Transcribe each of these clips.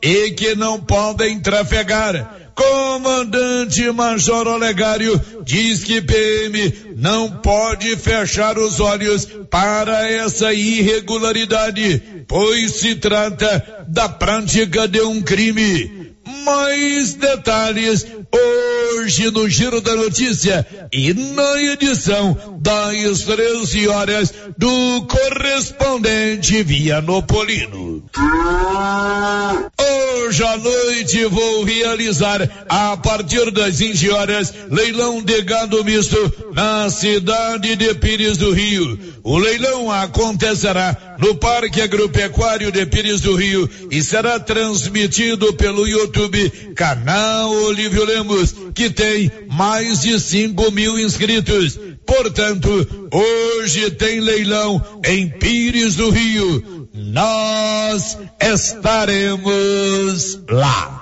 e que não podem trafegar. Comandante Major Olegário diz que PM não pode fechar os olhos para essa irregularidade, pois se trata da prática de um crime. Mais detalhes hoje no Giro da Notícia e na edição das 13 horas do correspondente Vianopolino. Hoje à noite vou realizar, a partir das 20 horas, leilão de gado misto na cidade de Pires do Rio. O leilão acontecerá no Parque Agropecuário de Pires do Rio e será transmitido pelo YouTube canal Olívio Lemos, que tem mais de 5 mil inscritos. Portanto, hoje tem leilão em Pires do Rio. Nós estaremos lá.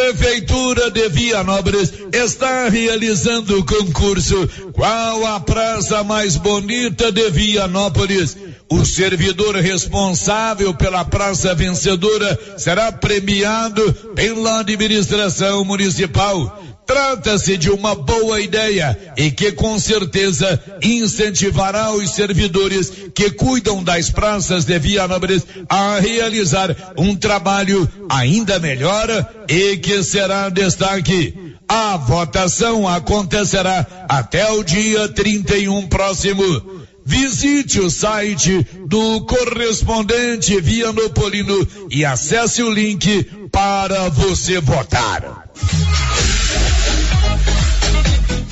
Prefeitura de Vianópolis está realizando o concurso Qual a praça mais bonita de Vianópolis? O servidor responsável pela praça vencedora será premiado pela administração municipal. Trata-se de uma boa ideia e que com certeza incentivará os servidores que cuidam das praças de Vianópolis a realizar um trabalho ainda melhor e que será destaque. A votação acontecerá até o dia 31 próximo. Visite o site do correspondente Vianopolino e acesse o link para você votar.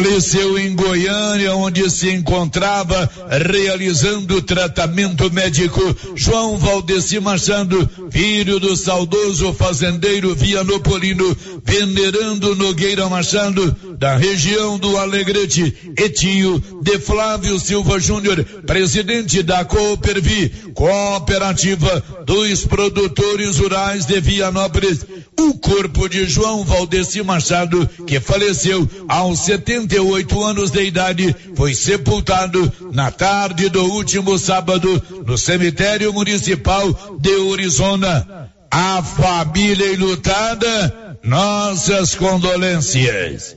Faleceu em Goiânia, onde se encontrava realizando tratamento médico. João Valdeci Machado, filho do saudoso fazendeiro Vianopolino, venerando Nogueira Machado, da região do Alegrete, e tio de Flávio Silva Júnior, presidente da Coopervi, cooperativa dos produtores rurais de Vianópolis. O corpo de João Valdeci Machado, que faleceu aos 78 anos de idade, foi sepultado na tarde do último sábado no cemitério municipal de Orizona. A família enlutada, nossas condolências.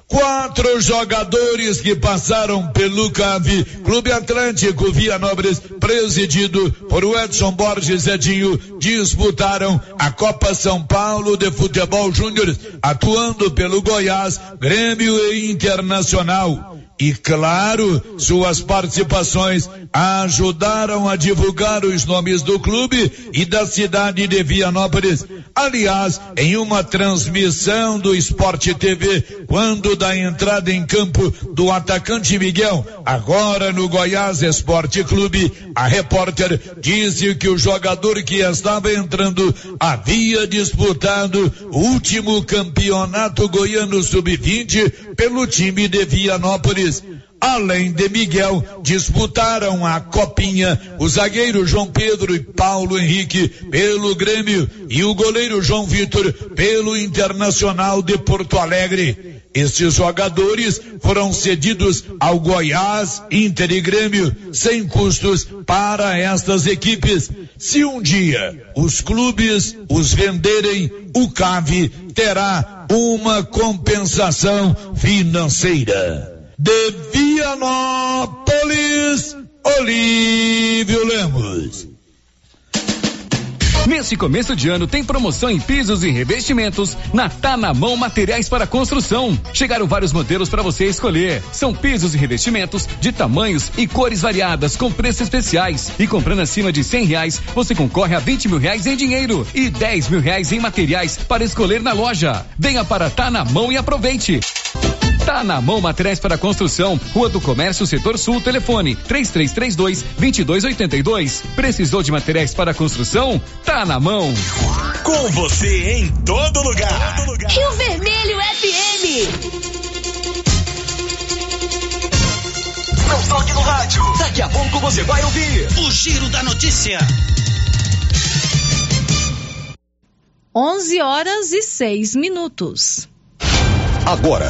Quatro jogadores que passaram pelo CAV, Clube Atlântico Vianópolis, presidido por Edson Borges Edinho, disputaram a Copa São Paulo de Futebol Júnior, atuando pelo Goiás, Grêmio e Internacional. E claro, suas participações ajudaram a divulgar os nomes do clube e da cidade de Vianópolis. Aliás, em uma transmissão do Esporte TV, quando da entrada em campo do atacante Miguel, agora no Goiás Esporte Clube, a repórter disse que o jogador que estava entrando havia disputado o último campeonato goiano sub-20 pelo time de Vianópolis. Além de Miguel, disputaram a copinha o zagueiro João Pedro e Paulo Henrique pelo Grêmio e o goleiro João Vitor pelo Internacional de Porto Alegre. Estes jogadores foram cedidos ao Goiás, Inter e Grêmio, sem custos para estas equipes. Se um dia os clubes os venderem, o CAV terá uma compensação financeira. De Vianópolis, Olívio Lemos. Nesse começo de ano tem promoção em pisos e revestimentos na Tá na Mão Materiais para Construção. Chegaram vários modelos para você escolher. São pisos e revestimentos de tamanhos e cores variadas com preços especiais. E comprando acima de cem reais, você concorre a vinte mil reais em dinheiro e dez mil reais em materiais para escolher na loja. Venha para Tá na Mão e aproveite. Tá na mão materiais para construção, Rua do Comércio, Setor Sul, telefone 3332 2282. Precisou de materiais para construção? Tá na mão. Com você em todo lugar. Todo lugar. Rio Vermelho FM. Não toque no rádio. Daqui a pouco você vai ouvir o Giro da Notícia. 11 horas e 6 minutos. Agora,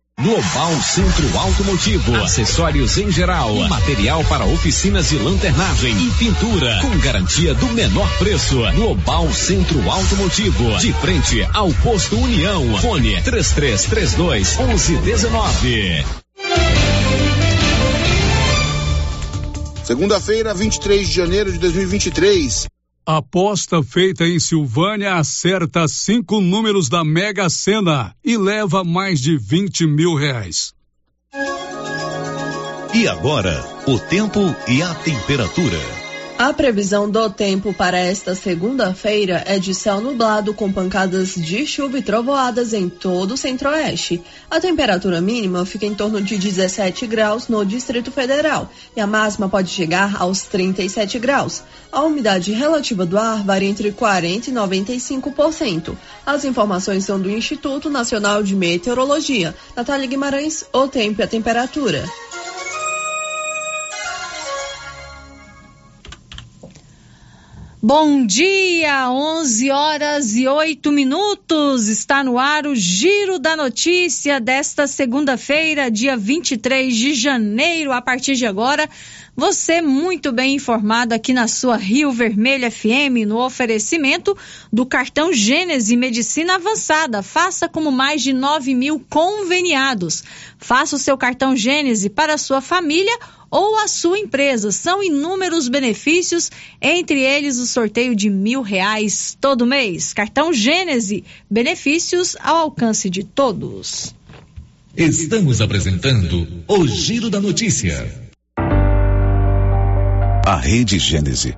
Global Centro Automotivo, acessórios em geral, material para oficinas de lanternagem e pintura, com garantia do menor preço. Global Centro Automotivo, de frente ao posto União. Fone 3332 1119. Segunda-feira, 23 de janeiro de 2023. Aposta feita em Silvânia acerta cinco números da Mega Sena e leva mais de 20 mil reais. E agora, o tempo e a temperatura. A previsão do tempo para esta segunda-feira é de céu nublado com pancadas de chuva e trovoadas em todo o centro-oeste. A temperatura mínima fica em torno de 17 graus no Distrito Federal e a máxima pode chegar aos 37 graus. A umidade relativa do ar varia entre 40% e 95%. As informações são do Instituto Nacional de Meteorologia. Natália Guimarães, o tempo e a temperatura. Bom dia, 11 horas e 8 minutos. Está no ar o Giro da Notícia desta segunda-feira, dia 23 de janeiro. A partir de agora, você muito bem informado aqui na sua Rio Vermelho FM, no oferecimento do cartão Gênese Medicina Avançada. Faça como mais de 9 mil conveniados. Faça o seu cartão Gênese para a sua família ou a sua empresa. São inúmeros benefícios, entre eles o sorteio de mil reais todo mês. Cartão Gênese, benefícios ao alcance de todos. Estamos apresentando o Giro da Notícia. A Rede Gênese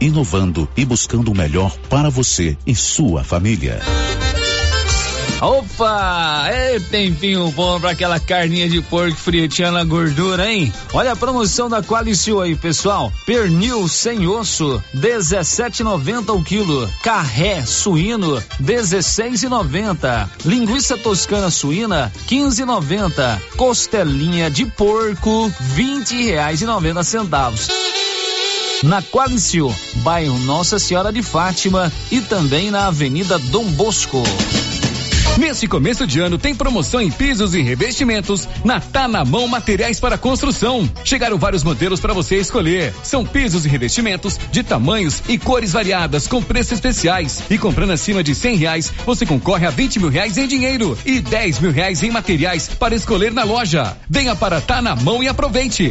inovando e buscando o melhor para você e sua família. Opa! É tempinho bom pra aquela carninha de porco fritinha na gordura, hein? Olha a promoção da Qualicil aí, pessoal. Pernil sem osso, 17,90 o quilo. Carré suíno, 16,90. Linguiça toscana suína, 15,90. Costelinha de porco, 20 reais e 90 centavos na Qualicil, bairro Nossa Senhora de Fátima e também na Avenida Dom Bosco. Nesse começo de ano tem promoção em pisos e revestimentos na Tá na Mão Materiais para Construção. Chegaram vários modelos para você escolher. São pisos e revestimentos de tamanhos e cores variadas com preços especiais. E comprando acima de cem reais, você concorre a vinte mil reais em dinheiro e dez mil reais em materiais para escolher na loja. Venha para Tá na Mão e aproveite.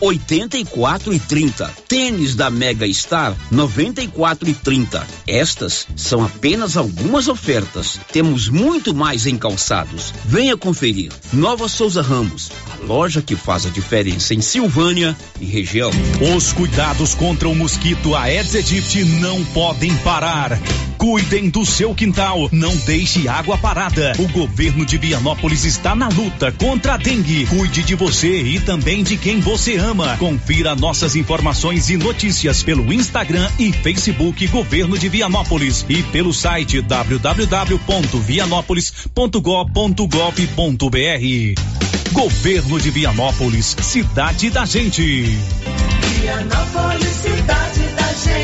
84 e 30. Tênis da Mega Star, 94 e 30. Estas são apenas algumas ofertas. Temos muito mais em calçados. Venha conferir. Nova Souza Ramos, a loja que faz a diferença em Silvânia e região. Os cuidados contra o mosquito Aedes aegypti não podem parar. Cuidem do seu quintal, não deixe água parada. O governo de Vianópolis está na luta contra a dengue. Cuide de você e também de quem você ama. Confira nossas informações e notícias pelo Instagram e Facebook Governo de Vianópolis e pelo site www.vianópolis.gov.br. Governo de Vianópolis, cidade da gente. Vianópolis, cidade da gente.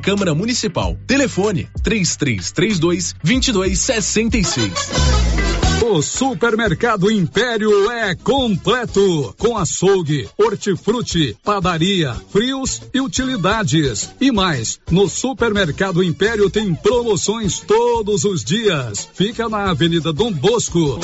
Câmara Municipal. Telefone 3332 2266. O Supermercado Império é completo, com açougue, hortifruti, padaria, frios e utilidades. E mais, no Supermercado Império tem promoções todos os dias. Fica na Avenida Dom Bosco.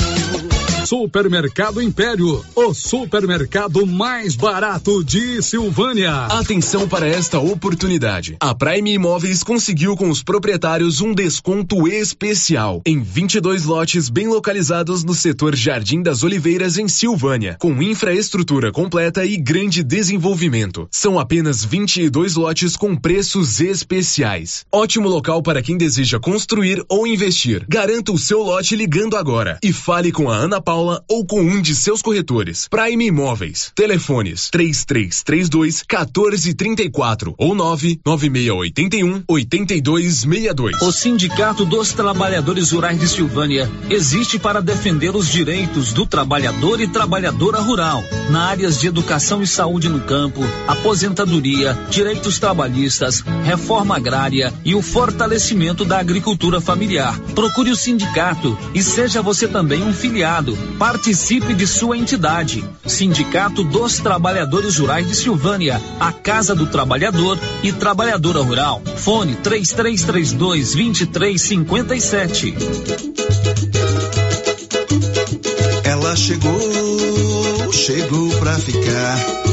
Supermercado Império, o supermercado mais barato de Silvânia. Atenção para esta oportunidade. A Prime Imóveis conseguiu com os proprietários um desconto especial em 22 lotes bem localizados no setor Jardim das Oliveiras em Silvânia, com infraestrutura completa e grande desenvolvimento. São apenas 22 lotes com preços especiais. Ótimo local para quem deseja construir ou investir. Garanta o seu lote ligando agora e fale com a Ana Paula ou com um de seus corretores. Prime Imóveis. Telefones 3332 1434 ou 99681 8262. O Sindicato dos Trabalhadores Rurais de Silvânia existe para defender os direitos do trabalhador e trabalhadora rural na áreas de educação e saúde no campo, aposentadoria, direitos trabalhistas, reforma agrária e o fortalecimento da agricultura familiar. Procure o sindicato e seja você também um filiado. Participe de sua entidade. Sindicato dos Trabalhadores Rurais de Silvânia, a Casa do Trabalhador e Trabalhadora Rural. Fone 3332 2357. Ela chegou, chegou pra ficar.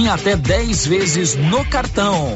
em até 10 vezes no cartão.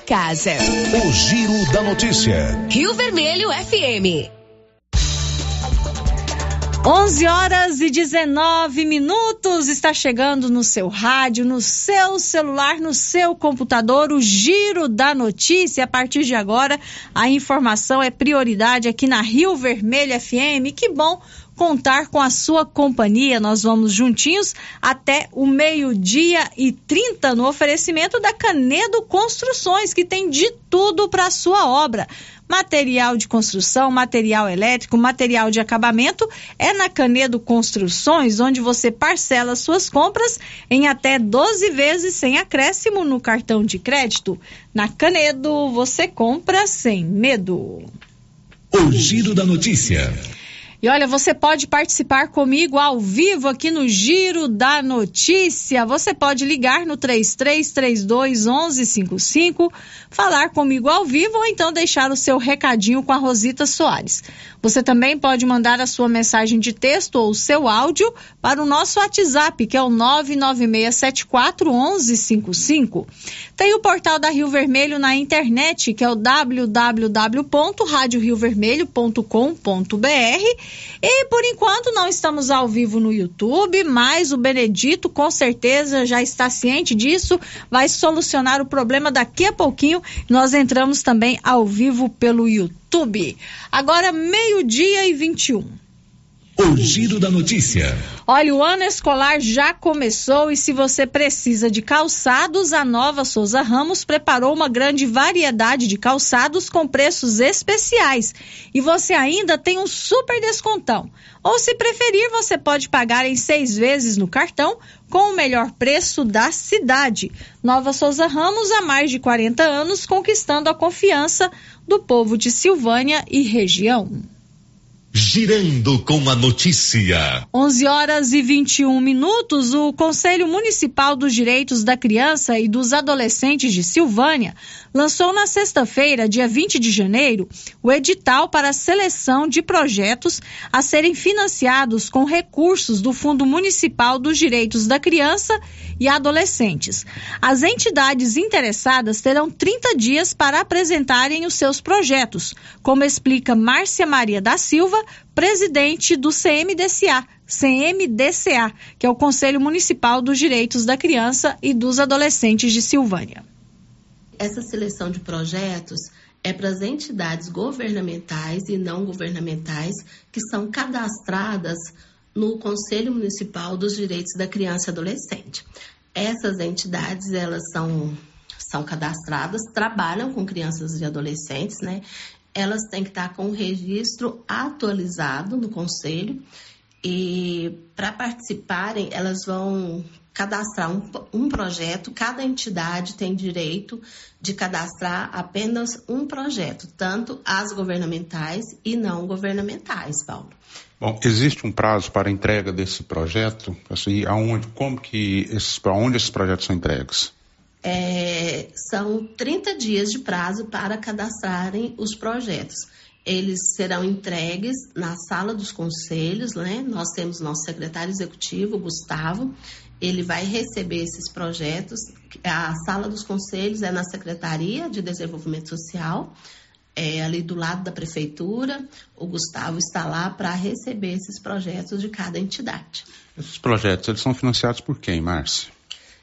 casa. O Giro da Notícia. Rio Vermelho FM. 11 horas e 19 minutos está chegando no seu rádio, no seu celular, no seu computador, o giro da notícia. A partir de agora, a informação é prioridade aqui na Rio Vermelho FM. Que bom contar com a sua companhia. Nós vamos juntinhos até o meio-dia e 30 no oferecimento da Canedo Construções, que tem de tudo para sua obra material de construção, material elétrico, material de acabamento, é na Canedo Construções, onde você parcela suas compras em até 12 vezes sem acréscimo no cartão de crédito. Na Canedo, você compra sem medo. O Giro da Notícia. E olha, você pode participar comigo ao vivo aqui no Giro da Notícia. Você pode ligar no 3332 1155, falar comigo ao vivo ou então deixar o seu recadinho com a Rosita Soares. Você também pode mandar a sua mensagem de texto ou o seu áudio para o nosso WhatsApp, que é o 996741155. Tem o portal da Rio Vermelho na internet, que é o www.radioriovermelho.com.br. E por enquanto não estamos ao vivo no YouTube, mas o Benedito com certeza já está ciente disso, vai solucionar o problema daqui a pouquinho. Nós entramos também ao vivo pelo YouTube. Agora, meio-dia e 21. O Giro da Notícia. Olha, o ano escolar já começou e se você precisa de calçados, a Nova Souza Ramos preparou uma grande variedade de calçados com preços especiais. E você ainda tem um super descontão. Ou se preferir, você pode pagar em seis vezes no cartão com o melhor preço da cidade. Nova Souza Ramos há mais de 40 anos conquistando a confiança do povo de Silvânia e região. Girando com a notícia. 11 horas e 21 minutos, o Conselho Municipal dos Direitos da Criança e dos Adolescentes de Silvânia lançou na sexta-feira, dia 20 de janeiro, o edital para a seleção de projetos a serem financiados com recursos do Fundo Municipal dos Direitos da Criança e Adolescentes. As entidades interessadas terão 30 dias para apresentarem os seus projetos, como explica Márcia Maria da Silva, presidente do CMDCA, CMDCA, que é o Conselho Municipal dos Direitos da Criança e dos Adolescentes de Silvânia. Essa seleção de projetos é para as entidades governamentais e não governamentais que são cadastradas no Conselho Municipal dos Direitos da Criança e Adolescente. Essas entidades, elas são, são cadastradas, trabalham com crianças e adolescentes, né? Elas têm que estar com o registro atualizado no Conselho e para participarem, elas vão cadastrar um, um, projeto, cada entidade tem direito de cadastrar apenas um projeto, tanto as governamentais e não governamentais, Paulo. Bom, existe um prazo para entrega desse projeto? Assim, aonde, como que esses, aonde esses projetos são entregues? É, são 30 dias de prazo para cadastrarem os projetos. Eles serão entregues na sala dos conselhos, né? Nós temos nosso secretário executivo, Gustavo, ele vai receber esses projetos. A sala dos conselhos é na Secretaria de Desenvolvimento Social é, ali do lado da prefeitura. O Gustavo está lá para receber esses projetos de cada entidade. Esses projetos, eles são financiados por quem, Márcia?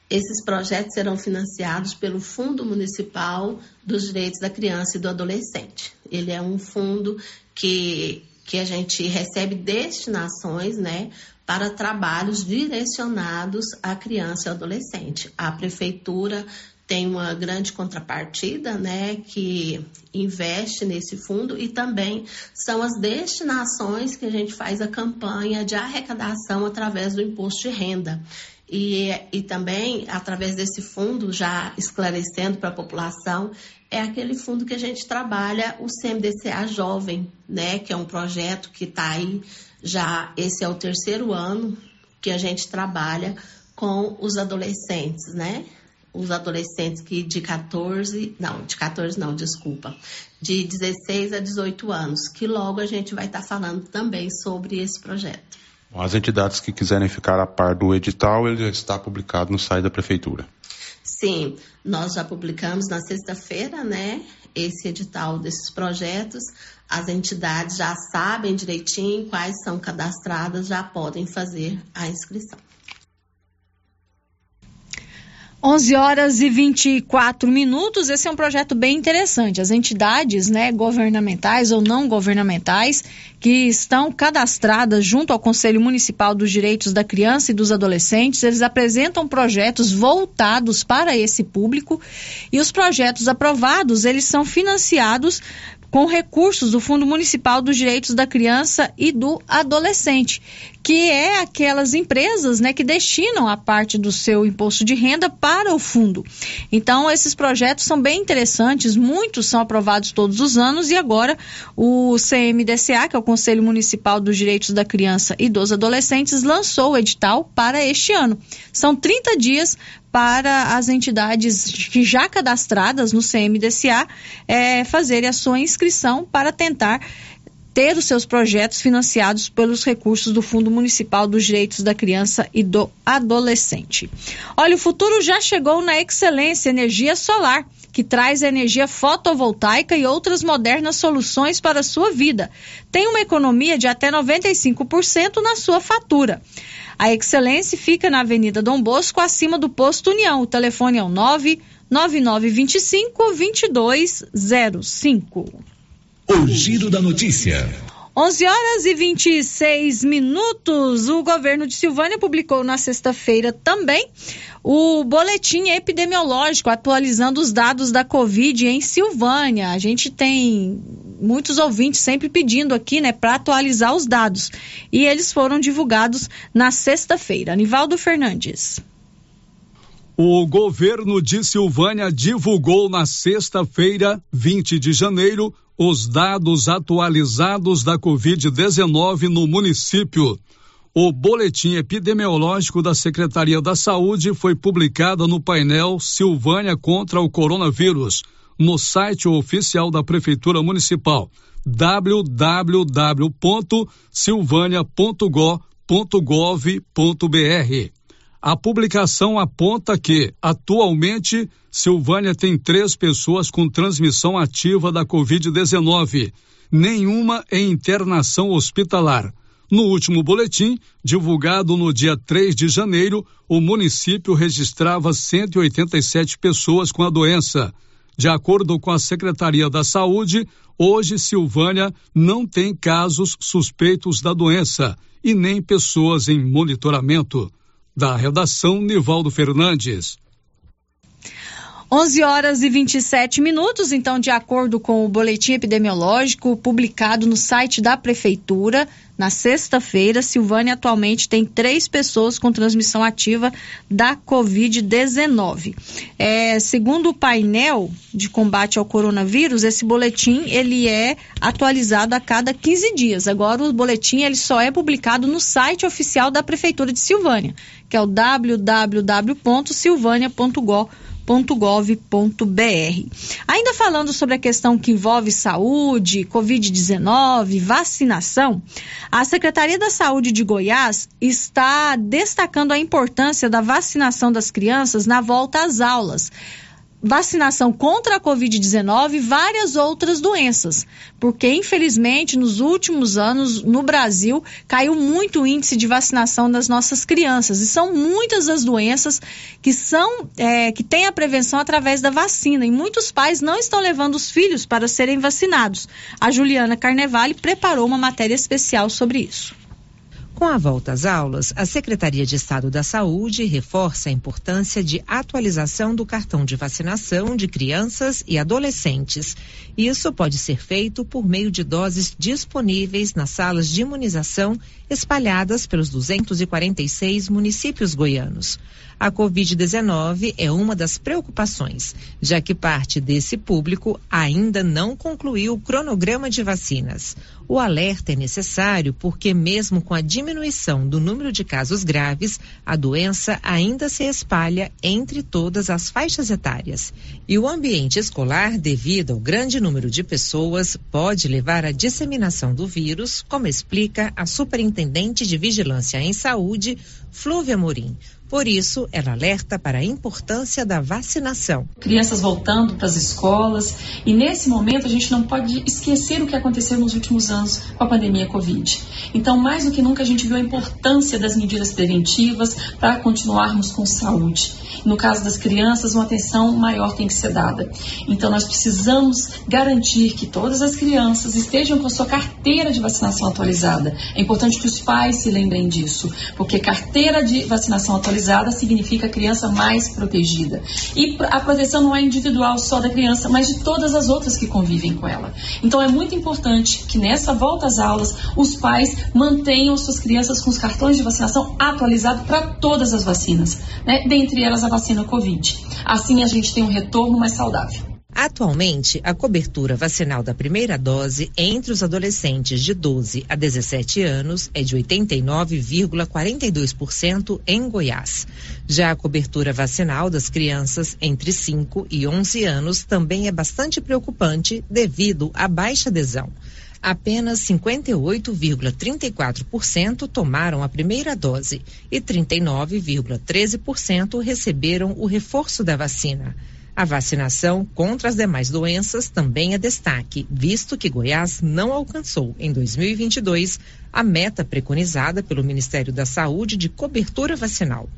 Esses projetos serão financiados pelo Fundo Municipal dos Direitos da Criança e do Adolescente. Ele é um fundo que, que a gente recebe destinações, né, para trabalhos direcionados à criança e adolescente. A prefeitura tem uma grande contrapartida, né, que investe nesse fundo e também são as destinações que a gente faz a campanha de arrecadação através do imposto de renda. E, e também, através desse fundo, já esclarecendo para a população, é aquele fundo que a gente trabalha o CMDCA Jovem, né, que é um projeto que está aí já, esse é o terceiro ano que a gente trabalha com os adolescentes, né? os adolescentes que de 14, não, de 14 não, desculpa, de 16 a 18 anos, que logo a gente vai estar tá falando também sobre esse projeto. As entidades que quiserem ficar a par do edital, ele já está publicado no site da prefeitura. Sim, nós já publicamos na sexta-feira, né, esse edital desses projetos. As entidades já sabem direitinho quais são cadastradas, já podem fazer a inscrição. 11 horas e 24 minutos. Esse é um projeto bem interessante. As entidades né, governamentais ou não governamentais que estão cadastradas junto ao Conselho Municipal dos Direitos da Criança e dos Adolescentes, eles apresentam projetos voltados para esse público e os projetos aprovados, eles são financiados com recursos do Fundo Municipal dos Direitos da Criança e do Adolescente, que é aquelas empresas né, que destinam a parte do seu imposto de renda para o fundo. Então, esses projetos são bem interessantes, muitos são aprovados todos os anos e agora o CMDCA, que é o Conselho Municipal dos Direitos da Criança e dos Adolescentes, lançou o edital para este ano. São 30 dias para as entidades já cadastradas no CMDCA é, fazerem a sua inscrição para tentar ter os seus projetos financiados pelos recursos do Fundo Municipal dos Direitos da Criança e do Adolescente. Olha, o futuro já chegou na Excelência Energia Solar, que traz energia fotovoltaica e outras modernas soluções para a sua vida. Tem uma economia de até 95% na sua fatura. A Excelência fica na Avenida Dom Bosco, acima do Posto União. O telefone é o 99925 2205. O Giro da Notícia. 11 horas e 26 minutos. O governo de Silvânia publicou na sexta-feira também o boletim epidemiológico atualizando os dados da Covid em Silvânia. A gente tem muitos ouvintes sempre pedindo aqui, né, para atualizar os dados. E eles foram divulgados na sexta-feira. Anivaldo Fernandes. O governo de Silvânia divulgou na sexta-feira, 20 de janeiro, os dados atualizados da Covid-19 no município. O boletim epidemiológico da Secretaria da Saúde foi publicado no painel Silvânia contra o Coronavírus, no site oficial da Prefeitura Municipal www.silvânia.gov.br. A publicação aponta que, atualmente, Silvânia tem três pessoas com transmissão ativa da Covid-19, nenhuma em internação hospitalar. No último boletim, divulgado no dia 3 de janeiro, o município registrava 187 pessoas com a doença. De acordo com a Secretaria da Saúde, hoje Silvânia não tem casos suspeitos da doença e nem pessoas em monitoramento. Da redação, Nivaldo Fernandes. 11 horas e 27 minutos, então, de acordo com o boletim epidemiológico publicado no site da Prefeitura, na sexta-feira, Silvânia atualmente tem três pessoas com transmissão ativa da Covid-19. É, segundo o painel de combate ao coronavírus, esse boletim ele é atualizado a cada 15 dias. Agora, o boletim ele só é publicado no site oficial da Prefeitura de Silvânia, que é o www.silvania.gov.br www.gov.br. Ainda falando sobre a questão que envolve saúde, Covid-19, vacinação, a Secretaria da Saúde de Goiás está destacando a importância da vacinação das crianças na volta às aulas vacinação contra a Covid-19 e várias outras doenças, porque infelizmente nos últimos anos no Brasil caiu muito o índice de vacinação das nossas crianças e são muitas as doenças que são é, que têm a prevenção através da vacina e muitos pais não estão levando os filhos para serem vacinados. A Juliana Carnevale preparou uma matéria especial sobre isso. Com a volta às aulas, a Secretaria de Estado da Saúde reforça a importância de atualização do cartão de vacinação de crianças e adolescentes. Isso pode ser feito por meio de doses disponíveis nas salas de imunização espalhadas pelos 246 municípios goianos. A Covid-19 é uma das preocupações, já que parte desse público ainda não concluiu o cronograma de vacinas. O alerta é necessário porque, mesmo com a diminuição do número de casos graves, a doença ainda se espalha entre todas as faixas etárias. E o ambiente escolar, devido ao grande número de pessoas, pode levar à disseminação do vírus, como explica a Superintendente de Vigilância em Saúde, Flúvia Morim. Por isso, ela alerta para a importância da vacinação. Crianças voltando para as escolas e nesse momento a gente não pode esquecer o que aconteceu nos últimos anos com a pandemia Covid. Então, mais do que nunca, a gente viu a importância das medidas preventivas para continuarmos com saúde. No caso das crianças, uma atenção maior tem que ser dada. Então, nós precisamos garantir que todas as crianças estejam com a sua carteira de vacinação atualizada. É importante que os pais se lembrem disso, porque carteira de vacinação atualizada significa criança mais protegida. E a proteção não é individual só da criança, mas de todas as outras que convivem com ela. Então, é muito importante que nessa volta às aulas, os pais mantenham suas crianças com os cartões de vacinação atualizados para todas as vacinas, né? dentre elas a vacina Covid. Assim, a gente tem um retorno mais saudável. Atualmente, a cobertura vacinal da primeira dose entre os adolescentes de 12 a 17 anos é de 89,42% em Goiás. Já a cobertura vacinal das crianças entre 5 e 11 anos também é bastante preocupante devido à baixa adesão. Apenas 58,34% tomaram a primeira dose e 39,13% receberam o reforço da vacina. A vacinação contra as demais doenças também é destaque, visto que Goiás não alcançou, em 2022, a meta preconizada pelo Ministério da Saúde de cobertura vacinal.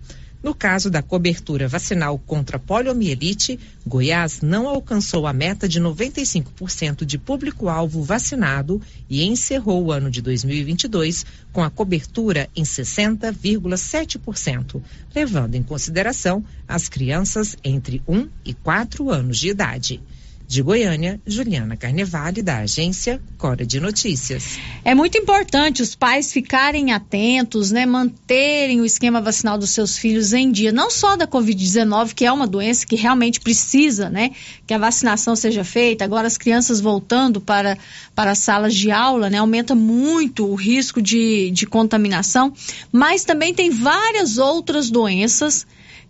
No caso da cobertura vacinal contra poliomielite, Goiás não alcançou a meta de 95% de público-alvo vacinado e encerrou o ano de 2022 com a cobertura em 60,7%, levando em consideração as crianças entre 1 e 4 anos de idade. De Goiânia, Juliana Carnevale, da agência Cora de Notícias. É muito importante os pais ficarem atentos, né, manterem o esquema vacinal dos seus filhos em dia, não só da Covid-19, que é uma doença que realmente precisa, né, que a vacinação seja feita. Agora as crianças voltando para, para as salas de aula, né, aumenta muito o risco de, de contaminação, mas também tem várias outras doenças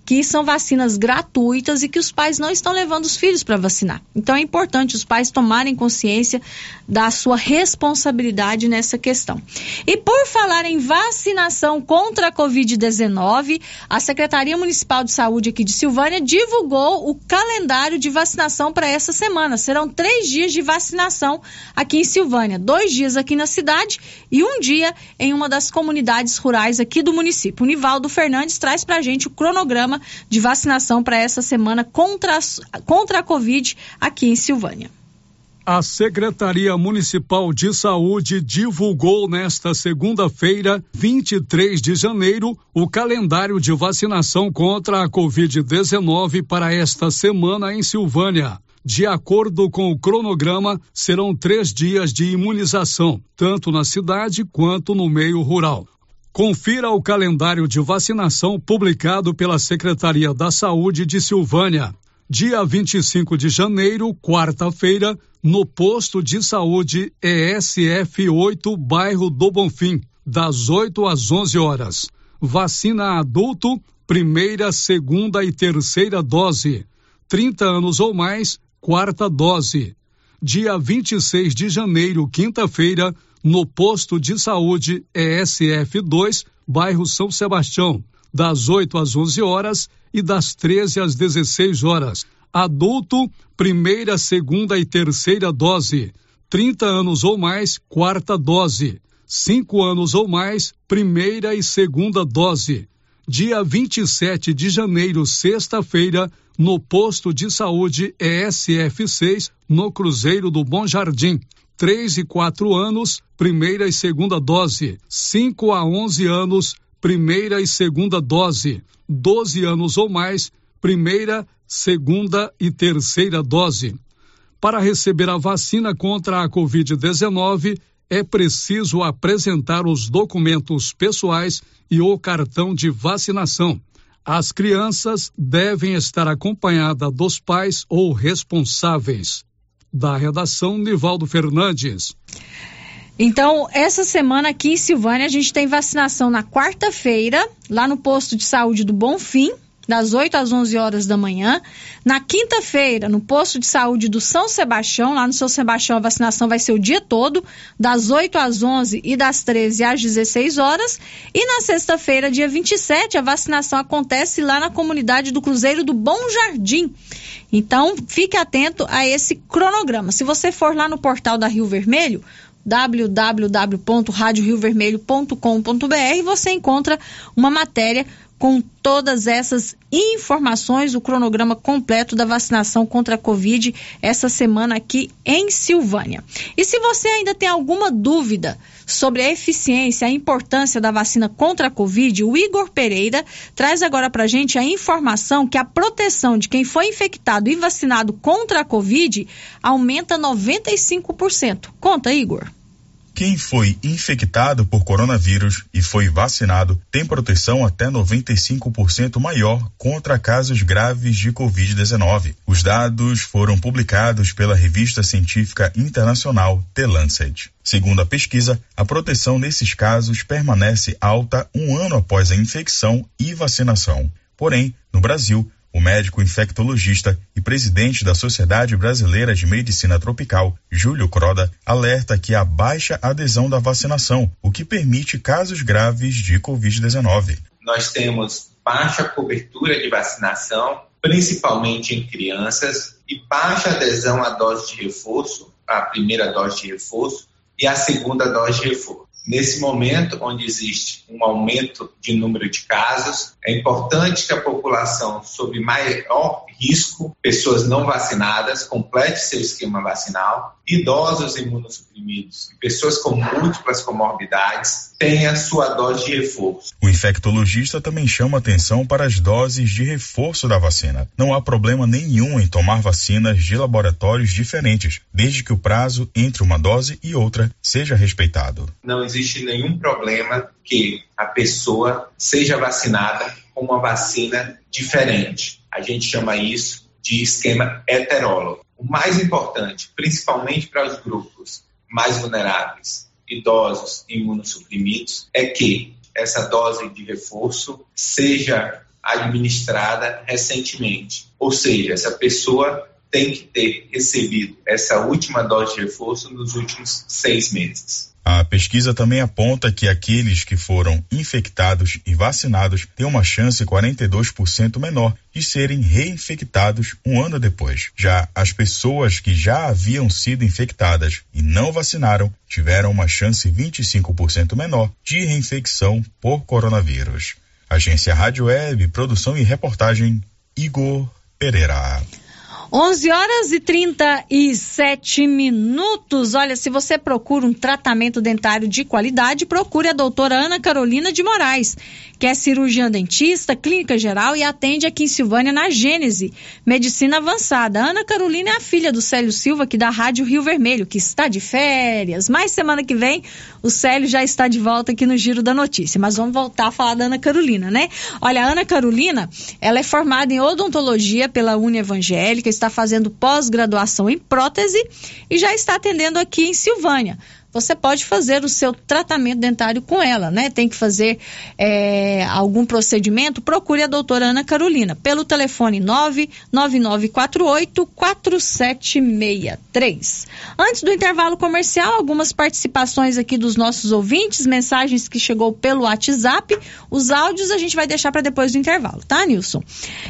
que são vacinas gratuitas e que os pais não estão levando os filhos para vacinar. Então é importante os pais tomarem consciência da sua responsabilidade nessa questão. E por falar em vacinação contra a Covid-19, a Secretaria Municipal de Saúde aqui de Silvânia divulgou o calendário de vacinação para essa semana. Serão três dias de vacinação aqui em Silvânia, dois dias aqui na cidade e um dia em uma das comunidades rurais aqui do município. O Nivaldo Fernandes traz para a gente o cronograma de vacinação para essa semana contra, contra a Covid aqui em Silvânia. A Secretaria Municipal de Saúde divulgou nesta segunda-feira, 23 de janeiro, o calendário de vacinação contra a Covid-19 para esta semana em Silvânia. De acordo com o cronograma, serão três dias de imunização, tanto na cidade quanto no meio rural. Confira o calendário de vacinação publicado pela Secretaria da Saúde de Silvânia. Dia 25 de janeiro, quarta-feira, no posto de saúde ESF 8, bairro do Bonfim, das 8 às 11 horas. Vacina adulto, primeira, segunda e terceira dose. 30 anos ou mais, quarta dose. Dia 26 de janeiro, quinta-feira, no posto de saúde ESF2, bairro São Sebastião, das 8 às 11 horas e das 13 às 16 horas. Adulto, primeira, segunda e terceira dose. 30 anos ou mais, quarta dose. 5 anos ou mais, primeira e segunda dose. Dia 27 de janeiro, sexta-feira, no posto de saúde ESF6, no Cruzeiro do Bom Jardim. 3 e 4 anos, primeira e segunda dose. 5 a 11 anos, primeira e segunda dose. 12 anos ou mais, primeira, segunda e terceira dose. Para receber a vacina contra a Covid-19, é preciso apresentar os documentos pessoais e o cartão de vacinação. As crianças devem estar acompanhadas dos pais ou responsáveis. Da redação, Nivaldo Fernandes. Então, essa semana aqui em Silvânia, a gente tem vacinação na quarta-feira, lá no posto de saúde do Bonfim, das 8 às 11 horas da manhã. Na quinta-feira, no posto de saúde do São Sebastião, lá no São Sebastião, a vacinação vai ser o dia todo, das 8 às 11 e das 13 às 16 horas. E na sexta-feira, dia 27, a vacinação acontece lá na comunidade do Cruzeiro do Bom Jardim. Então, fique atento a esse cronograma. Se você for lá no portal da Rio Vermelho, www.radioriovermelho.com.br, você encontra uma matéria com todas essas informações, o cronograma completo da vacinação contra a Covid essa semana aqui em Silvânia. E se você ainda tem alguma dúvida sobre a eficiência, a importância da vacina contra a Covid, o Igor Pereira traz agora para gente a informação que a proteção de quem foi infectado e vacinado contra a Covid aumenta 95%. Conta, Igor. Quem foi infectado por coronavírus e foi vacinado tem proteção até 95% maior contra casos graves de Covid-19. Os dados foram publicados pela revista científica internacional The Lancet. Segundo a pesquisa, a proteção nesses casos permanece alta um ano após a infecção e vacinação. Porém, no Brasil, o médico infectologista e presidente da Sociedade Brasileira de Medicina Tropical, Júlio Croda, alerta que há baixa adesão da vacinação, o que permite casos graves de Covid-19. Nós temos baixa cobertura de vacinação, principalmente em crianças, e baixa adesão à dose de reforço, a primeira dose de reforço e a segunda dose de reforço. Nesse momento, onde existe um aumento de número de casos, é importante que a população sob maior risco, pessoas não vacinadas, complete seu esquema vacinal, idosos imunossuprimidos e pessoas com múltiplas comorbidades tenha sua dose de reforço. O infectologista também chama atenção para as doses de reforço da vacina. Não há problema nenhum em tomar vacinas de laboratórios diferentes, desde que o prazo entre uma dose e outra seja respeitado. Não existe nenhum problema que a pessoa seja vacinada com uma vacina diferente. A gente chama isso de esquema heterólogo. O mais importante, principalmente para os grupos mais vulneráveis, idosos e imunossuprimidos, é que essa dose de reforço seja administrada recentemente. Ou seja, essa pessoa tem que ter recebido essa última dose de reforço nos últimos seis meses. A pesquisa também aponta que aqueles que foram infectados e vacinados têm uma chance 42% menor de serem reinfectados um ano depois. Já as pessoas que já haviam sido infectadas e não vacinaram tiveram uma chance 25% menor de reinfecção por coronavírus. Agência Rádio Web, produção e reportagem Igor Pereira. 11 horas e 37 minutos. Olha, se você procura um tratamento dentário de qualidade, procure a doutora Ana Carolina de Moraes, que é cirurgiã dentista, clínica geral e atende aqui em Silvânia na Gênese, medicina avançada. Ana Carolina é a filha do Célio Silva, que da Rádio Rio Vermelho, que está de férias. Mas semana que vem o Célio já está de volta aqui no Giro da Notícia. Mas vamos voltar a falar da Ana Carolina, né? Olha, a Ana Carolina, ela é formada em odontologia pela Uni Evangélica, está fazendo pós-graduação em prótese e já está atendendo aqui em Silvânia você pode fazer o seu tratamento dentário com ela, né? Tem que fazer é, algum procedimento, procure a doutora Ana Carolina pelo telefone 99948 4763. Antes do intervalo comercial, algumas participações aqui dos nossos ouvintes, mensagens que chegou pelo WhatsApp, os áudios a gente vai deixar para depois do intervalo, tá, Nilson?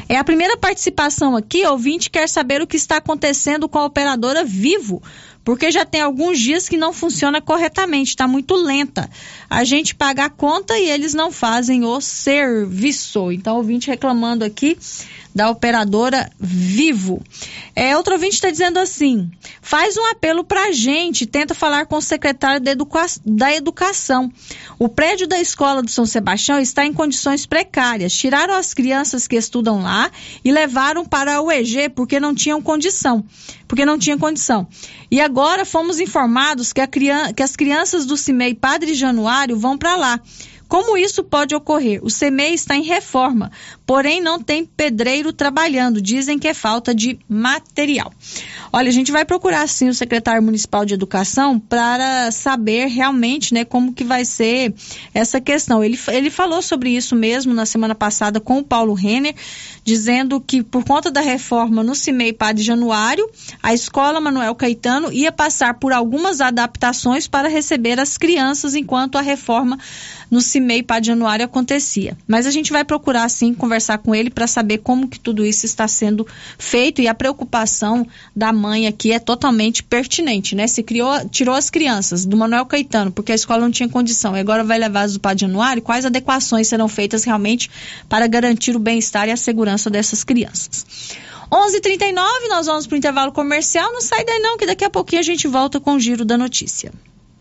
É a primeira participação aqui, ouvinte quer saber o que está acontecendo com a operadora Vivo porque já tem alguns dias que não funciona corretamente, está muito lenta. A gente paga a conta e eles não fazem o serviço. Então, ouvinte reclamando aqui da operadora Vivo. É, outro ouvinte está dizendo assim: faz um apelo para a gente, tenta falar com o secretário da, educa da Educação. O prédio da escola do São Sebastião está em condições precárias. Tiraram as crianças que estudam lá e levaram para o EG porque não tinham condição. Porque não tinha condição. E agora fomos informados que, criança, que as crianças do CIMEI Padre Januário vão para lá Como isso pode ocorrer? O CMEI está em reforma, porém não tem pedreiro trabalhando. Dizem que é falta de material. Olha, a gente vai procurar sim o secretário municipal de educação para saber realmente, né, como que vai ser essa questão. Ele, ele falou sobre isso mesmo na semana passada com o Paulo Renner, dizendo que por conta da reforma no CIMEI Padre Januário, a escola Manuel Caetano ia passar por algumas adaptações para receber as crianças enquanto a reforma no CIMEI Padre Januário acontecia. Mas a gente vai procurar sim conversar com ele para saber como que tudo isso está sendo feito e a preocupação da mãe aqui é totalmente pertinente, né? Se criou, tirou as crianças do Manuel Caetano porque a escola não tinha condição e agora vai levar as do Padre Januário, quais adequações serão feitas realmente para garantir o bem-estar e a segurança dessas crianças? 11:39 nós vamos para o intervalo comercial. Não sai daí não, que daqui a pouquinho a gente volta com o giro da notícia.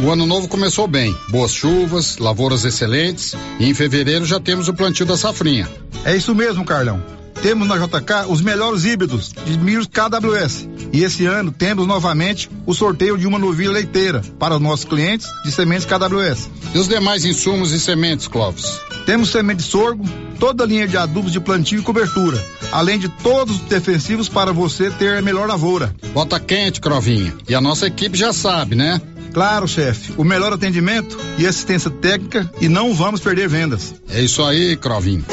o ano novo começou bem. Boas chuvas, lavouras excelentes e em fevereiro já temos o plantio da safrinha. É isso mesmo, Carlão. Temos na JK os melhores híbridos de milhos KWS. E esse ano temos novamente o sorteio de uma novilha leiteira para os nossos clientes de sementes KWS. E os demais insumos e sementes, Clóvis? Temos semente de sorgo, toda a linha de adubos de plantio e cobertura, além de todos os defensivos para você ter a melhor lavoura. Bota quente, Crovinha. E a nossa equipe já sabe, né? Claro, chefe. O melhor atendimento e assistência técnica e não vamos perder vendas. É isso aí, Crovinho.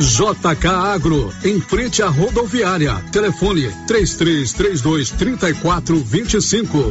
JK Agro, em frente à rodoviária. Telefone 3332 3425.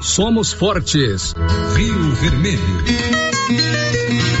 somos fortes. Rio Vermelho.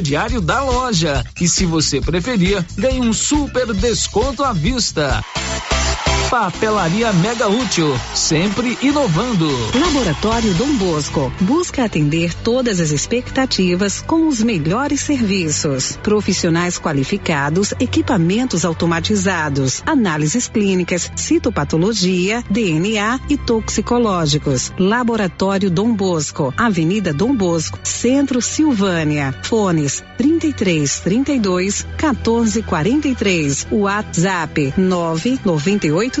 crediário da loja. E se você preferir, ganhe um super desconto à vista. Papelaria Mega Útil, sempre inovando. Laboratório Dom Bosco busca atender todas as expectativas com os melhores serviços. Profissionais qualificados, equipamentos automatizados, análises clínicas, citopatologia, DNA e toxicológicos. Laboratório Dom Bosco, Avenida Dom Bosco, Centro Silvânia. Fones 33 32 14 43. WhatsApp 998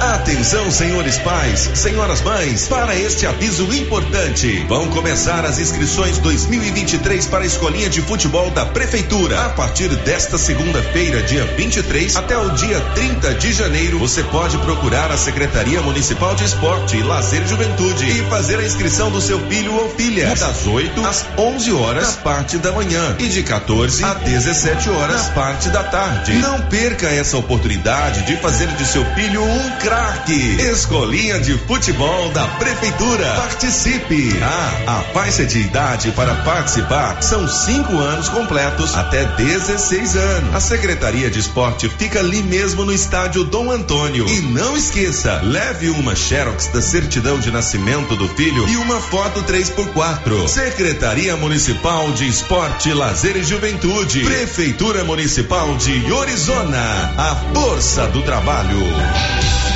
Atenção, senhores pais, senhoras mães, para este aviso importante. Vão começar as inscrições 2023 para a escolinha de futebol da prefeitura. A partir desta segunda-feira, dia 23, até o dia 30 de janeiro, você pode procurar a Secretaria Municipal de Esporte, Lazer e Juventude e fazer a inscrição do seu filho ou filha das 8 às 11 horas parte da manhã e de 14 a 17 horas parte da tarde. Não perca essa oportunidade de fazer de seu filho um craque. Escolinha de futebol da prefeitura. Participe. Ah, a faixa de idade para participar são cinco anos completos até 16 anos. A Secretaria de Esporte fica ali mesmo no estádio Dom Antônio. E não esqueça, leve uma xerox da certidão de nascimento do filho e uma foto 3x4. Secretaria Municipal de Esporte, Lazer e Juventude. Prefeitura Municipal de Orizona. A força do trabalho.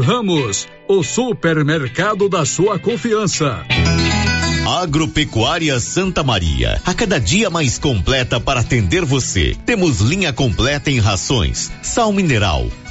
Ramos, o supermercado da sua confiança. Agropecuária Santa Maria, a cada dia mais completa para atender você. Temos linha completa em rações, sal mineral,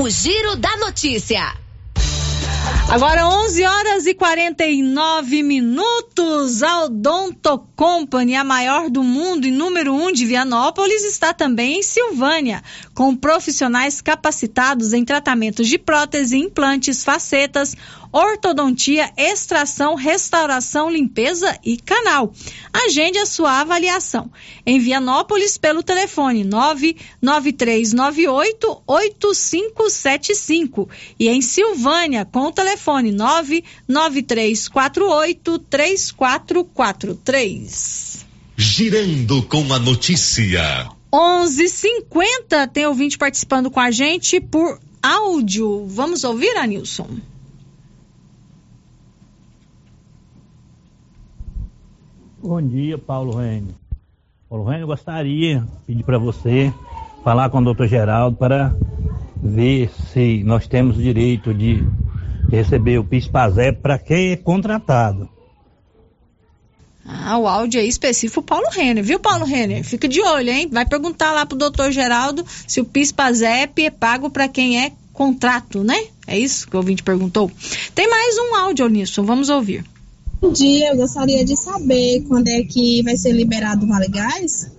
O Giro da Notícia. Agora 11 horas e 49 minutos. A Odonto Company, a maior do mundo e número um de Vianópolis, está também em Silvânia, com profissionais capacitados em tratamentos de prótese, implantes, facetas, ortodontia, extração, restauração, limpeza e canal. Agende a sua avaliação. Em Vianópolis, pelo telefone 99398 8575 e em Silvânia, com o telefone 99348 3443. Girando com a notícia. 11:50 tem ouvinte participando com a gente por áudio. Vamos ouvir, Anilson? Bom dia, Paulo Renio. Paulo Renio, gostaria de pedir para você falar com o doutor Geraldo para ver se nós temos o direito de receber o PIS-PASEP para quem é contratado. Ah, o áudio aí específico Paulo Renner, viu, Paulo Renner? Fica de olho, hein? Vai perguntar lá pro doutor Geraldo se o PIS-PASEP é pago para quem é contrato, né? É isso que o ouvinte perguntou. Tem mais um áudio nisso, vamos ouvir. Bom dia, eu gostaria de saber quando é que vai ser liberado o Vale Gás.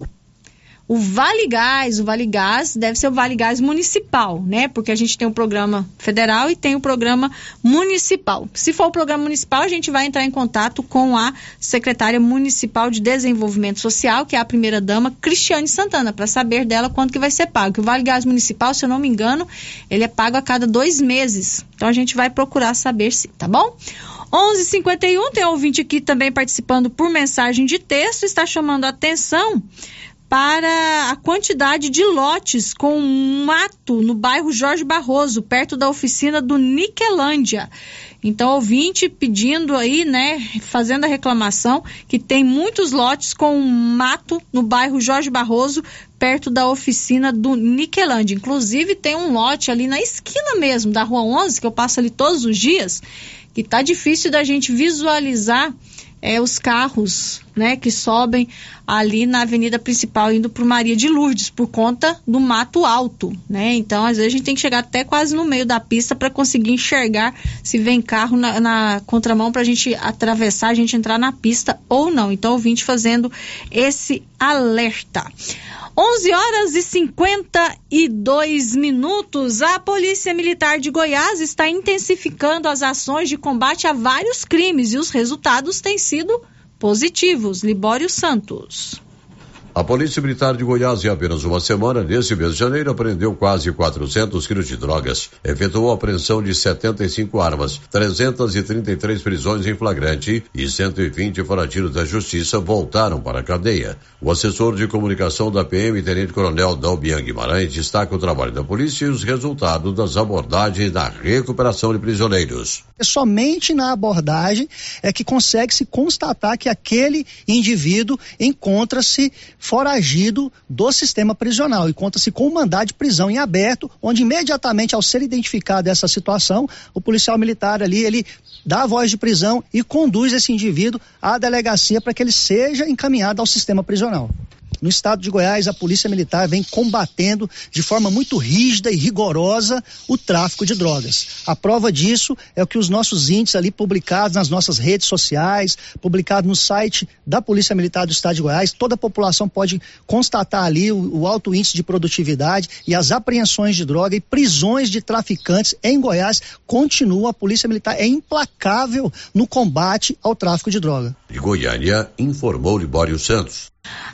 O Vale Gás, o Vale Gás deve ser o Vale Gás municipal, né? Porque a gente tem o programa federal e tem o programa municipal. Se for o programa municipal, a gente vai entrar em contato com a secretária municipal de desenvolvimento social, que é a primeira dama, Cristiane Santana, para saber dela quanto que vai ser pago. O Vale Gás municipal, se eu não me engano, ele é pago a cada dois meses. Então a gente vai procurar saber se, tá bom? 11:51 tem ouvinte aqui também participando por mensagem de texto, está chamando a atenção para a quantidade de lotes com mato no bairro Jorge Barroso, perto da oficina do Niquelândia. Então, ouvinte pedindo aí, né, fazendo a reclamação que tem muitos lotes com mato no bairro Jorge Barroso, perto da oficina do Niquelândia. Inclusive, tem um lote ali na esquina mesmo da Rua 11, que eu passo ali todos os dias, que tá difícil da gente visualizar é, os carros né, que sobem ali na avenida principal indo para Maria de Lourdes por conta do mato alto, né? Então às vezes a gente tem que chegar até quase no meio da pista para conseguir enxergar se vem carro na, na contramão para a gente atravessar, a gente entrar na pista ou não. Então o vinte fazendo esse alerta. 11 horas e 52 minutos. A Polícia Militar de Goiás está intensificando as ações de combate a vários crimes e os resultados têm sido positivos. Libório Santos. A Polícia Militar de Goiás, em apenas uma semana, nesse mês de janeiro, apreendeu quase 400 quilos de drogas, efetuou a apreensão de 75 armas, 333 prisões em flagrante e 120 foragidos da Justiça voltaram para a cadeia. O assessor de comunicação da PM, Tenente Coronel Dalbian Guimarães, destaca o trabalho da polícia e os resultados das abordagens na recuperação de prisioneiros. É somente na abordagem é que consegue se constatar que aquele indivíduo encontra-se foragido do sistema prisional e conta-se com um mandado de prisão em aberto, onde imediatamente ao ser identificada essa situação, o policial militar ali, ele dá a voz de prisão e conduz esse indivíduo à delegacia para que ele seja encaminhado ao sistema prisional. No estado de Goiás, a Polícia Militar vem combatendo de forma muito rígida e rigorosa o tráfico de drogas. A prova disso é o que os nossos índices ali publicados nas nossas redes sociais, publicado no site da Polícia Militar do Estado de Goiás, toda a população pode constatar ali o, o alto índice de produtividade e as apreensões de droga e prisões de traficantes em Goiás continuam. A Polícia Militar é implacável no combate ao tráfico de droga. De Goiânia, informou Libório Santos.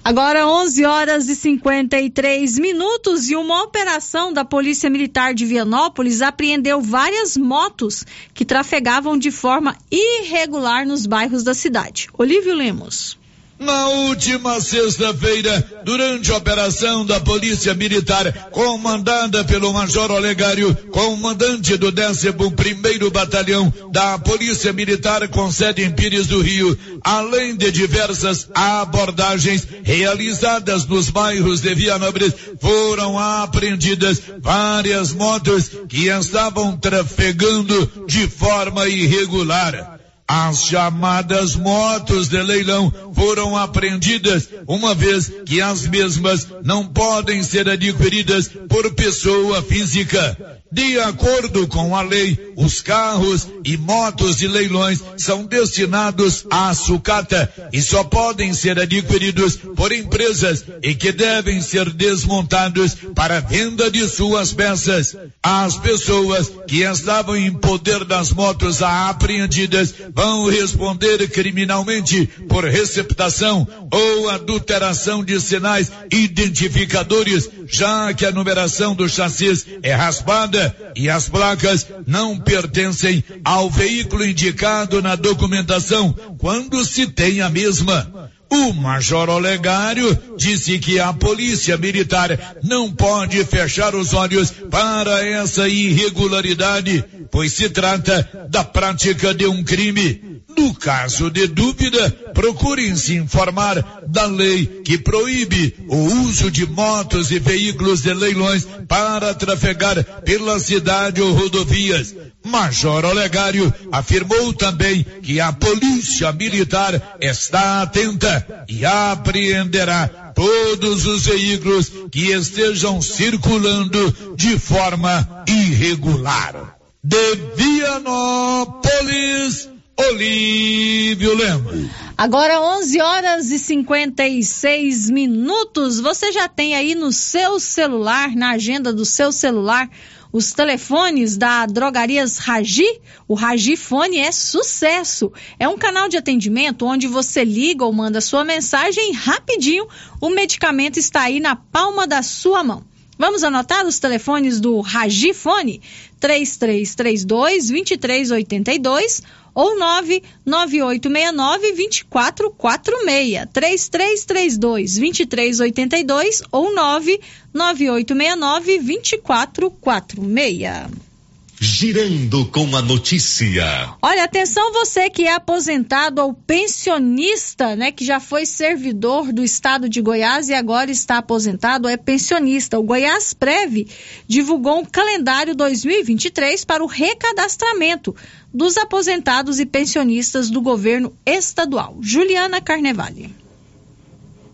Agora 11 horas e 53 minutos e uma operação da Polícia Militar de Vianópolis apreendeu várias motos que trafegavam de forma irregular nos bairros da cidade. Olívio Lemos. Na última sexta-feira, durante a operação da Polícia Militar, comandada pelo Major Olegário, comandante do 11º Batalhão da Polícia Militar com sede em Pires do Rio, além de diversas abordagens realizadas nos bairros de Vianópolis, foram apreendidas várias motos que estavam trafegando de forma irregular. As chamadas motos de leilão foram apreendidas, uma vez que as mesmas não podem ser adquiridas por pessoa física. De acordo com a lei, os carros e motos de leilões são destinados à sucata e só podem ser adquiridos por empresas e que devem ser desmontados para venda de suas peças. As pessoas que estavam em poder das motos apreendidas vão responder criminalmente por receptação ou adulteração de sinais identificadores, já que a numeração do chassis é raspada e as placas não pertencem ao veículo indicado na documentação quando se tem a mesma. O Major Olegário disse que a Polícia Militar não pode fechar os olhos para essa irregularidade, pois se trata da prática de um crime. No caso de dúvida, procurem se informar da lei que proíbe o uso de motos e veículos de leilões para trafegar pela cidade ou rodovias. Major Olegário afirmou também que a Polícia Militar está atenta e apreenderá todos os veículos que estejam circulando de forma irregular. De Vianópolis, Olívio Lemos. Agora 11 horas e 56 minutos. Você já tem aí no seu celular, na agenda do seu celular, os telefones da Drogarias Ragi. O Ragi Fone é sucesso. É um canal de atendimento onde você liga ou manda sua mensagem rapidinho o medicamento está aí na palma da sua mão. Vamos anotar os telefones do Ragi Fone? 3332 2382 ou 99869 2446. 3332 2382 ou 99869 2446. Girando com a notícia. Olha, atenção você que é aposentado ou pensionista, né, que já foi servidor do estado de Goiás e agora está aposentado, é pensionista. O Goiás Prev divulgou um calendário 2023 para o recadastramento dos aposentados e pensionistas do governo estadual. Juliana Carnevale.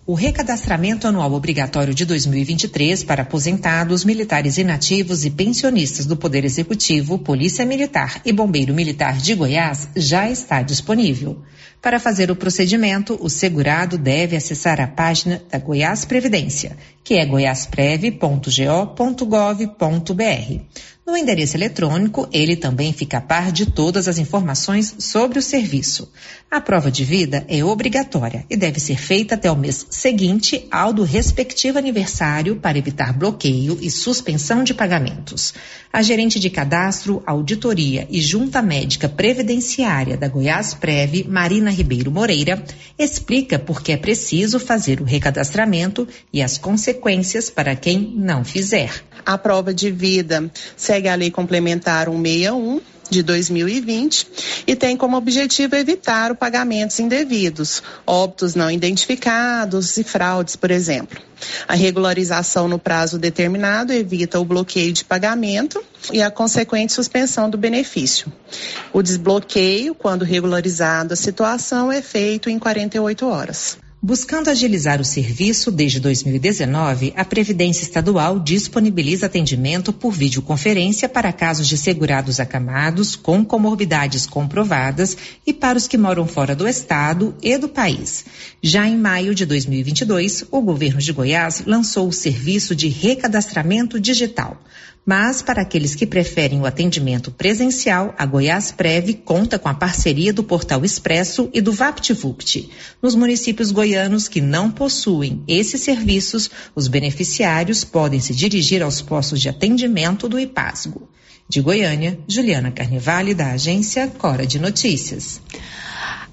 O recadastramento anual obrigatório de 2023 para aposentados, militares inativos e pensionistas do Poder Executivo, Polícia Militar e Bombeiro Militar de Goiás já está disponível. Para fazer o procedimento, o segurado deve acessar a página da Goiás Previdência, que é goiasprev.go.gov.br. No endereço eletrônico, ele também fica a par de todas as informações sobre o serviço. A prova de vida é obrigatória e deve ser feita até o mês seguinte ao do respectivo aniversário para evitar bloqueio e suspensão de pagamentos. A gerente de cadastro, auditoria e junta médica previdenciária da Goiás Prev, Marina Ribeiro Moreira, explica por que é preciso fazer o recadastramento e as consequências para quem não fizer. A prova de vida segue a Lei Complementar 161 de 2020 e tem como objetivo evitar o pagamentos indevidos, óbitos não identificados e fraudes, por exemplo. A regularização no prazo determinado evita o bloqueio de pagamento e a consequente suspensão do benefício. O desbloqueio, quando regularizado a situação, é feito em 48 horas. Buscando agilizar o serviço, desde 2019, a Previdência Estadual disponibiliza atendimento por videoconferência para casos de segurados acamados com comorbidades comprovadas e para os que moram fora do estado e do país. Já em maio de 2022, o governo de Goiás lançou o serviço de recadastramento digital. Mas, para aqueles que preferem o atendimento presencial, a Goiás Prev conta com a parceria do Portal Expresso e do VaptVupt. Nos municípios goianos que não possuem esses serviços, os beneficiários podem se dirigir aos postos de atendimento do IPASGO. De Goiânia, Juliana Carnevale, da agência Cora de Notícias.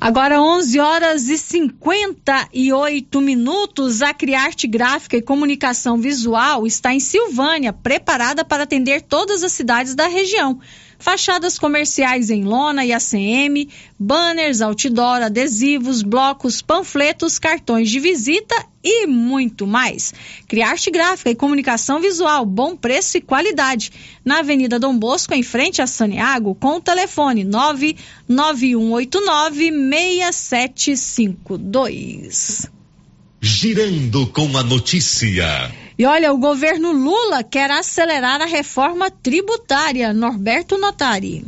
Agora 11 horas e 58 minutos. A Criarte Gráfica e Comunicação Visual está em Silvânia, preparada para atender todas as cidades da região fachadas comerciais em lona e ACM, banners, outdoor, adesivos, blocos, panfletos, cartões de visita e muito mais. Criarte gráfica e comunicação visual, bom preço e qualidade. Na Avenida Dom Bosco, em frente a Saniago, com o telefone 99189 6752. Girando com a notícia. E olha, o governo Lula quer acelerar a reforma tributária. Norberto Notari.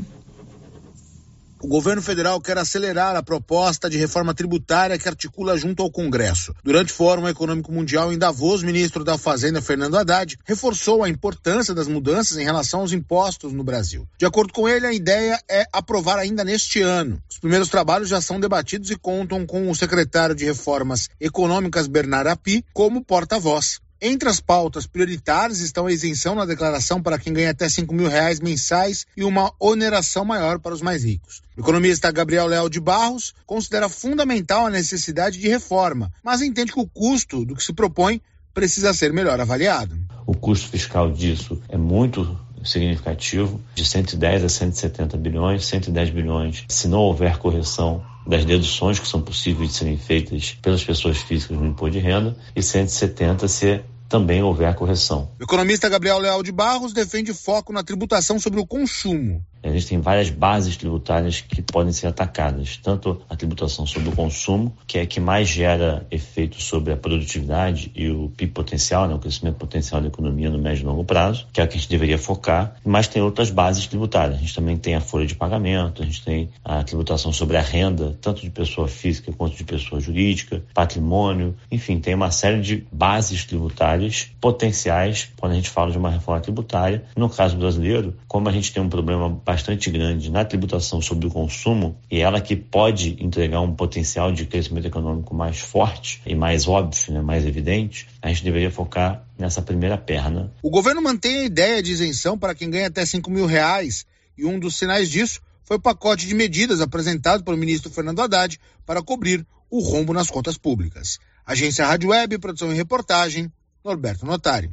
O governo federal quer acelerar a proposta de reforma tributária que articula junto ao Congresso. Durante o Fórum Econômico Mundial em Davos, o ministro da Fazenda, Fernando Haddad, reforçou a importância das mudanças em relação aos impostos no Brasil. De acordo com ele, a ideia é aprovar ainda neste ano. Os primeiros trabalhos já são debatidos e contam com o secretário de Reformas Econômicas, Bernard Api, como porta-voz. Entre as pautas prioritárias estão a isenção na declaração para quem ganha até 5 mil reais mensais e uma oneração maior para os mais ricos. O economista Gabriel Leal de Barros considera fundamental a necessidade de reforma, mas entende que o custo do que se propõe precisa ser melhor avaliado. O custo fiscal disso é muito significativo, de 110 a 170 bilhões, 110 bilhões, se não houver correção das deduções que são possíveis de serem feitas pelas pessoas físicas no imposto de renda e 170 se também houver a correção. O economista Gabriel Leal de Barros defende foco na tributação sobre o consumo. Existem várias bases tributárias que podem ser atacadas, tanto a tributação sobre o consumo, que é a que mais gera efeito sobre a produtividade e o PIB potencial, né, o crescimento potencial da economia no médio e longo prazo, que é o que a gente deveria focar, mas tem outras bases tributárias. A gente também tem a folha de pagamento, a gente tem a tributação sobre a renda, tanto de pessoa física quanto de pessoa jurídica, patrimônio, enfim, tem uma série de bases tributárias potenciais quando a gente fala de uma reforma tributária. No caso brasileiro, como a gente tem um problema bastante grande na tributação sobre o consumo e ela que pode entregar um potencial de crescimento econômico mais forte e mais óbvio, né, mais evidente, a gente deveria focar nessa primeira perna. O governo mantém a ideia de isenção para quem ganha até 5 mil reais e um dos sinais disso foi o pacote de medidas apresentado pelo ministro Fernando Haddad para cobrir o rombo nas contas públicas. Agência Rádio Web, produção e reportagem, Norberto Notari.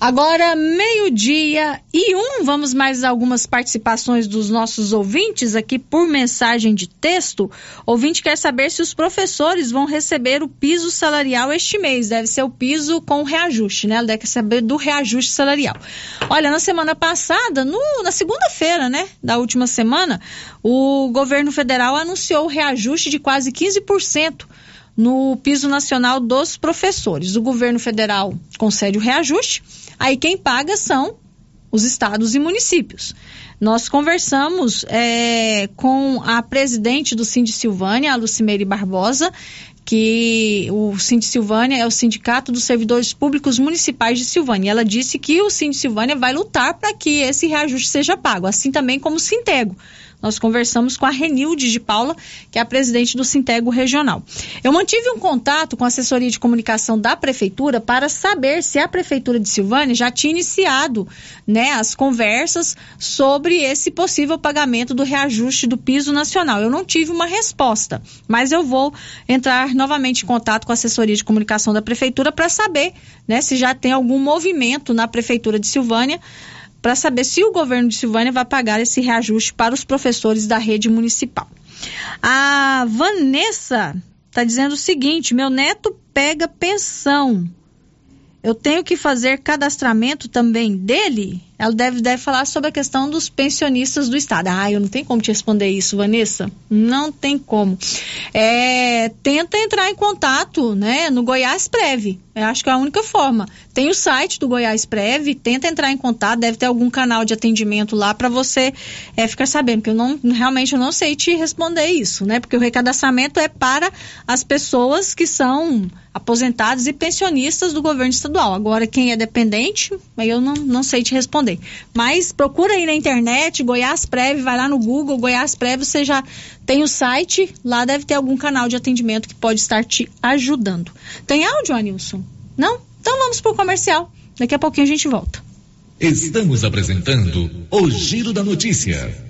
Agora, meio-dia e um, vamos mais algumas participações dos nossos ouvintes aqui por mensagem de texto. Ouvinte quer saber se os professores vão receber o piso salarial este mês. Deve ser o piso com reajuste, né? Ele deve saber do reajuste salarial. Olha, na semana passada, no, na segunda-feira, né, da última semana, o governo federal anunciou o reajuste de quase 15% no piso nacional dos professores. O governo federal concede o reajuste, aí quem paga são os estados e municípios. Nós conversamos é, com a presidente do Cindy Silvânia, a Lucimeire Barbosa, que o Cindy Silvânia é o Sindicato dos Servidores Públicos Municipais de Silvânia. Ela disse que o Cindy Silvânia vai lutar para que esse reajuste seja pago, assim também como o Sintego nós conversamos com a Renilde de Paula, que é a presidente do Sintego Regional. Eu mantive um contato com a assessoria de comunicação da prefeitura para saber se a prefeitura de Silvânia já tinha iniciado né, as conversas sobre esse possível pagamento do reajuste do piso nacional. Eu não tive uma resposta, mas eu vou entrar novamente em contato com a assessoria de comunicação da prefeitura para saber né, se já tem algum movimento na prefeitura de Silvânia para saber se o governo de Silvânia vai pagar esse reajuste para os professores da rede municipal. A Vanessa está dizendo o seguinte: meu neto pega pensão. Eu tenho que fazer cadastramento também dele? Ela deve, deve falar sobre a questão dos pensionistas do Estado. Ah, eu não tenho como te responder isso, Vanessa. Não tem como. É, tenta entrar em contato né, no Goiás Prev. Eu acho que é a única forma. Tem o site do Goiás Prev, tenta entrar em contato, deve ter algum canal de atendimento lá para você é, ficar sabendo, porque eu não, realmente eu não sei te responder isso, né? Porque o recadastramento é para as pessoas que são aposentados e pensionistas do governo estadual. Agora, quem é dependente, eu não, não sei te responder. Mas procura aí na internet, Goiás Prev, vai lá no Google, Goiás Prev, você já tem o site, lá deve ter algum canal de atendimento que pode estar te ajudando. Tem áudio, Anilson? Não? Então vamos pro comercial. Daqui a pouquinho a gente volta. Estamos apresentando o Giro da Notícia.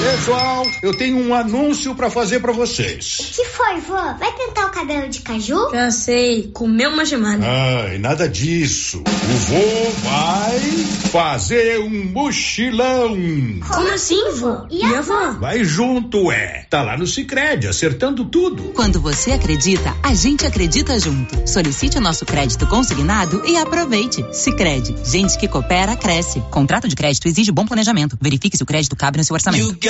Pessoal, eu tenho um anúncio para fazer para vocês. O que foi, vô? Vai pintar o cabelo de caju? Já sei, comeu uma gemada. Ai, nada disso. O vô vai fazer um mochilão. Como assim, vô? E a avó? Vai junto, é. Tá lá no Sicredi, acertando tudo. Quando você acredita, a gente acredita junto. Solicite o nosso crédito consignado e aproveite. Sicredi, gente que coopera cresce. Contrato de crédito exige bom planejamento. Verifique se o crédito cabe no seu orçamento.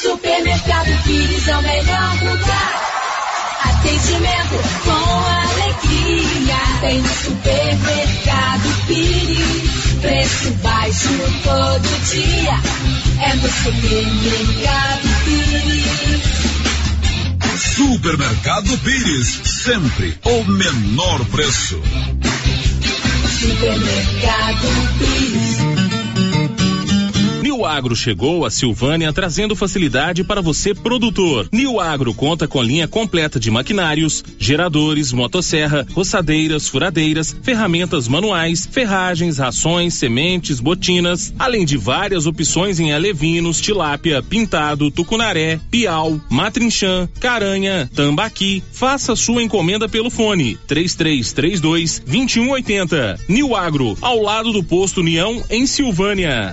Supermercado Pires é o melhor lugar. Atendimento com alegria. Tem no supermercado Pires. Preço baixo todo dia. É no supermercado Pires. Supermercado Pires, sempre o menor preço. Supermercado Pires. New Agro chegou a Silvânia trazendo facilidade para você produtor. New Agro conta com linha completa de maquinários, geradores, motosserra, roçadeiras, furadeiras, ferramentas manuais, ferragens, rações, sementes, botinas, além de várias opções em alevinos, tilápia, pintado, tucunaré, piau, matrinchã, caranha, tambaqui. Faça sua encomenda pelo fone 3332 2180. New Agro, ao lado do posto União em Silvânia.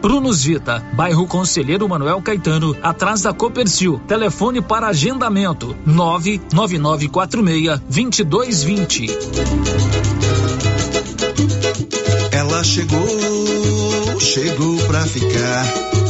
Prunus Vita, bairro Conselheiro Manuel Caetano, atrás da Copercil. Telefone para agendamento: 99946 2220. Ela chegou, chegou pra ficar.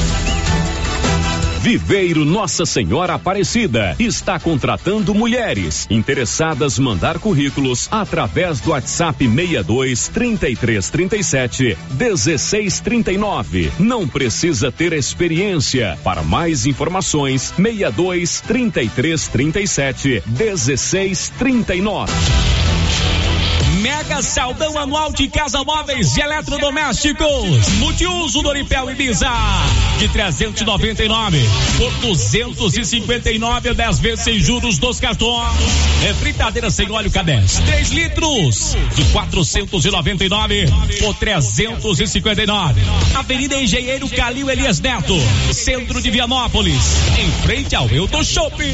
Viveiro Nossa Senhora Aparecida está contratando mulheres interessadas mandar currículos através do WhatsApp 62 33 37 16 39. Não precisa ter experiência. Para mais informações, 62 33 37 16 39. Mega Saldão Anual de Casa Móveis e Eletrodomésticos. Multiuso Doripel Ibiza. De 399 por 259 10 vezes sem juros dos cartões. É fritadeira sem óleo K10. 3 litros. De 499 por 359. Avenida Engenheiro Calil Elias Neto. Centro de Vianópolis. Em frente ao Euto Shopping.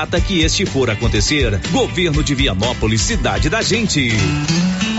data que este for acontecer. Governo de Vianópolis, cidade da gente.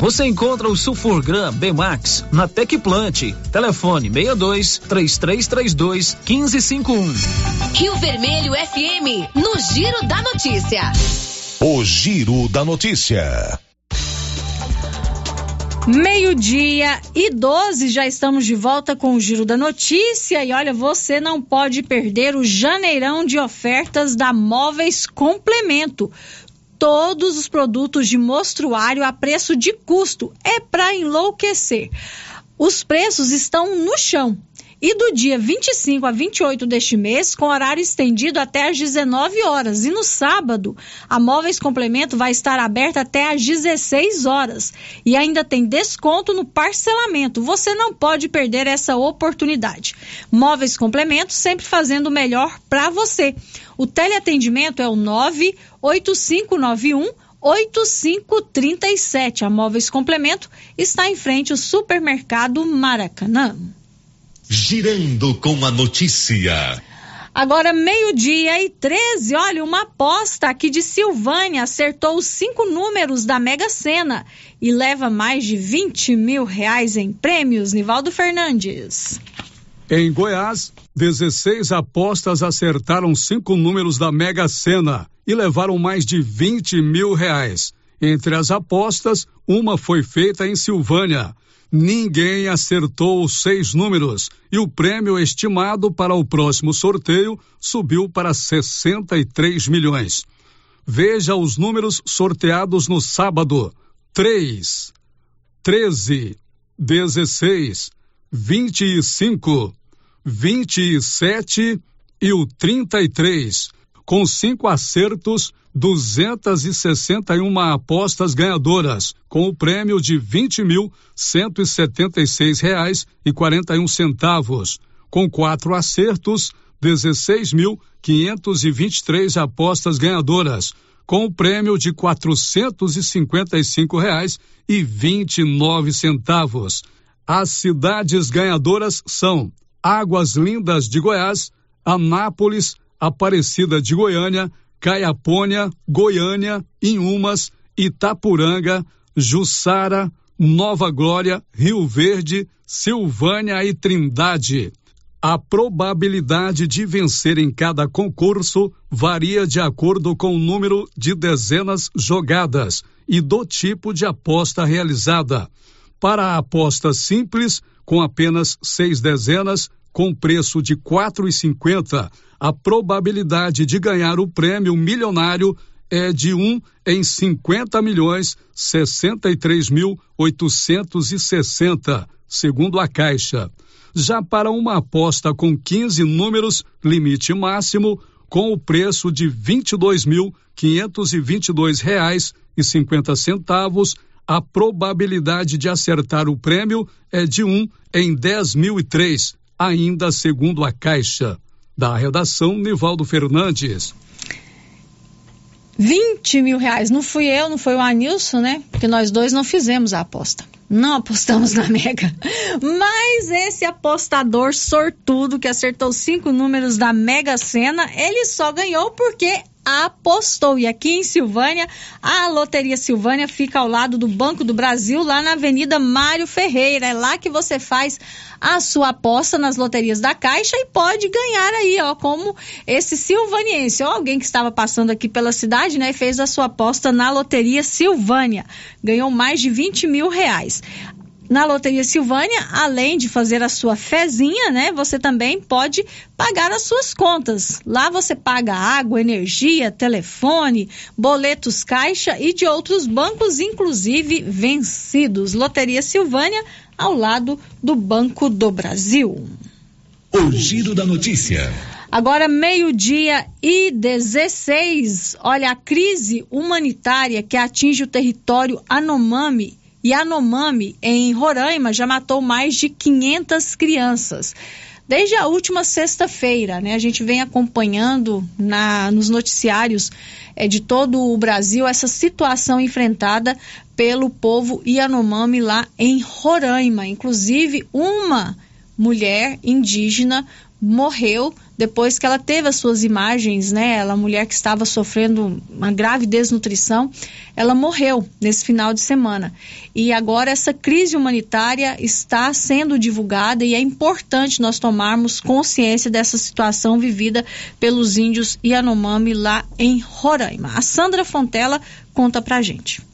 Você encontra o Sulfurgram B-Max na Tecplant. Telefone 62 3332 1551. Rio Vermelho FM, no Giro da Notícia. O Giro da Notícia. Meio-dia e 12, já estamos de volta com o Giro da Notícia. E olha, você não pode perder o janeirão de ofertas da Móveis Complemento. Todos os produtos de mostruário a preço de custo. É para enlouquecer. Os preços estão no chão e do dia 25 a 28 deste mês, com horário estendido até às 19 horas. E no sábado, a Móveis Complemento vai estar aberta até às 16 horas. E ainda tem desconto no parcelamento. Você não pode perder essa oportunidade. Móveis Complemento sempre fazendo o melhor para você. O teleatendimento é o 98591 8537. A Móveis Complemento está em frente ao supermercado Maracanã. Girando com a notícia. Agora, meio-dia e 13. Olha, uma aposta aqui de Silvânia acertou os cinco números da Mega Sena e leva mais de 20 mil reais em prêmios. Nivaldo Fernandes. Em Goiás, 16 apostas acertaram cinco números da Mega Sena e levaram mais de 20 mil reais. Entre as apostas, uma foi feita em Silvânia. Ninguém acertou os seis números e o prêmio estimado para o próximo sorteio subiu para 63 milhões. Veja os números sorteados no sábado: 3, 13, 16, 25, 27 e o 33. Com cinco acertos, 261 apostas ganhadoras, com o prêmio de um centavos. Com quatro acertos, dezesseis mil quinhentos e vinte e três apostas ganhadoras, com o prêmio de nove centavos. As cidades ganhadoras são Águas Lindas de Goiás, Anápolis, Aparecida de Goiânia, Caiapônia, Goiânia, Inhumas, Itapuranga, Jussara, Nova Glória, Rio Verde, Silvânia e Trindade. A probabilidade de vencer em cada concurso varia de acordo com o número de dezenas jogadas e do tipo de aposta realizada. Para a aposta simples, com apenas seis dezenas, com preço de R$ 4,50, a probabilidade de ganhar o prêmio milionário é de 1 um em 50 milhões 63 mil 860, segundo a Caixa. Já para uma aposta com 15 números, limite máximo, com o preço de 22.522 reais e 50 centavos, a probabilidade de acertar o prêmio é de 1 um em 10.003, ainda segundo a Caixa. Da redação, Nivaldo Fernandes. 20 mil reais. Não fui eu, não foi o Anilson, né? Porque nós dois não fizemos a aposta. Não apostamos na Mega. Mas esse apostador sortudo que acertou cinco números da Mega Sena, ele só ganhou porque apostou. E aqui em Silvânia, a Loteria Silvânia fica ao lado do Banco do Brasil, lá na Avenida Mário Ferreira. É lá que você faz a sua aposta nas loterias da Caixa e pode ganhar aí, ó, como esse silvaniense, ou alguém que estava passando aqui pela cidade, né, e fez a sua aposta na Loteria Silvânia. Ganhou mais de 20 mil reais na Loteria Silvânia, além de fazer a sua fezinha, né, você também pode pagar as suas contas. Lá você paga água, energia, telefone, boletos caixa e de outros bancos, inclusive vencidos. Loteria Silvânia, ao lado do Banco do Brasil. O giro da notícia. Agora, meio-dia e 16. Olha, a crise humanitária que atinge o território Anomami e Anomami, em Roraima, já matou mais de 500 crianças. Desde a última sexta-feira, né, a gente vem acompanhando na, nos noticiários é, de todo o Brasil essa situação enfrentada pelo povo Yanomami lá em Roraima. Inclusive, uma mulher indígena morreu depois que ela teve as suas imagens, né? Ela, mulher que estava sofrendo uma grave desnutrição, ela morreu nesse final de semana. E agora essa crise humanitária está sendo divulgada e é importante nós tomarmos consciência dessa situação vivida pelos índios Yanomami lá em Roraima. A Sandra Fontela conta pra gente.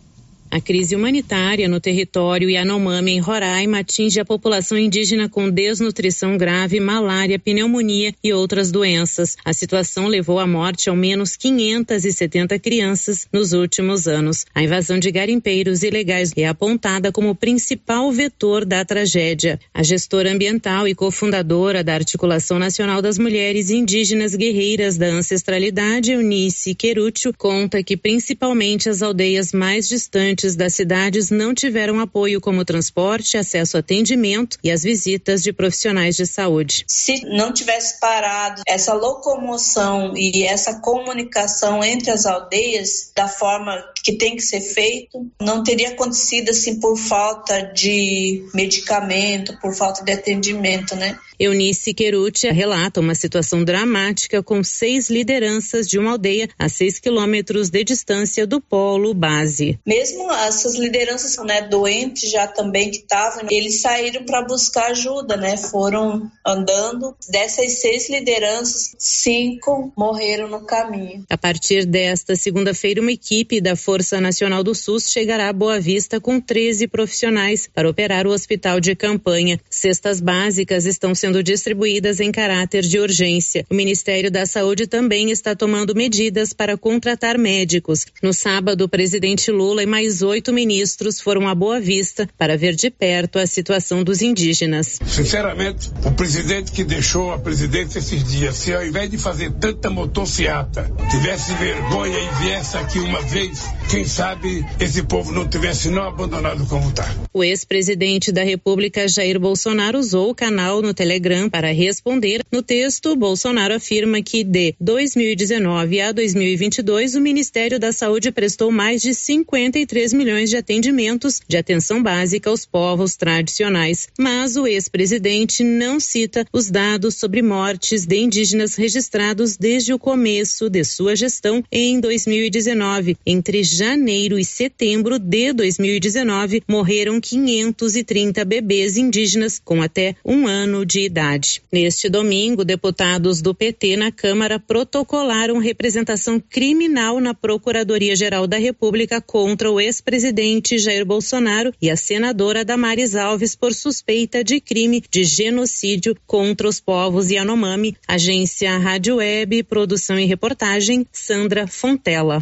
A crise humanitária no território Yanomami, em Roraima, atinge a população indígena com desnutrição grave, malária, pneumonia e outras doenças. A situação levou à morte ao menos 570 crianças nos últimos anos. A invasão de garimpeiros ilegais é apontada como principal vetor da tragédia. A gestora ambiental e cofundadora da Articulação Nacional das Mulheres Indígenas Guerreiras da Ancestralidade, Eunice Querúcio, conta que principalmente as aldeias mais distantes das cidades não tiveram apoio como transporte, acesso a atendimento e as visitas de profissionais de saúde. Se não tivesse parado essa locomoção e essa comunicação entre as aldeias da forma que tem que ser feito, não teria acontecido assim por falta de medicamento, por falta de atendimento, né? Eunice Queruti relata uma situação dramática com seis lideranças de uma aldeia a seis quilômetros de distância do polo base. Mesmo essas lideranças né, doentes já também que estavam, eles saíram para buscar ajuda, né? Foram andando. Dessas seis lideranças, cinco morreram no caminho. A partir desta segunda-feira, uma equipe da Força Nacional do SUS chegará a Boa Vista com 13 profissionais para operar o hospital de campanha. Cestas básicas estão sendo distribuídas em caráter de urgência. O Ministério da Saúde também está tomando medidas para contratar médicos. No sábado, o presidente Lula e mais oito ministros foram a Boa Vista para ver de perto a situação dos indígenas. Sinceramente, o presidente que deixou a presidência esses dias, se ao invés de fazer tanta motociata, tivesse vergonha e viesse aqui uma vez, quem sabe esse povo não tivesse não abandonado como está. O ex-presidente da República, Jair Bolsonaro, usou o canal no Telegram Telegram para responder. No texto, Bolsonaro afirma que de 2019 a 2022 o Ministério da Saúde prestou mais de 53 milhões de atendimentos de atenção básica aos povos tradicionais. Mas o ex-presidente não cita os dados sobre mortes de indígenas registrados desde o começo de sua gestão em 2019. Entre janeiro e setembro de 2019, morreram 530 bebês indígenas com até um ano de idade. Neste domingo, deputados do PT na Câmara protocolaram representação criminal na Procuradoria-Geral da República contra o ex-presidente Jair Bolsonaro e a senadora Damares Alves por suspeita de crime de genocídio contra os povos Yanomami. Agência Rádio Web, produção e reportagem, Sandra Fontela.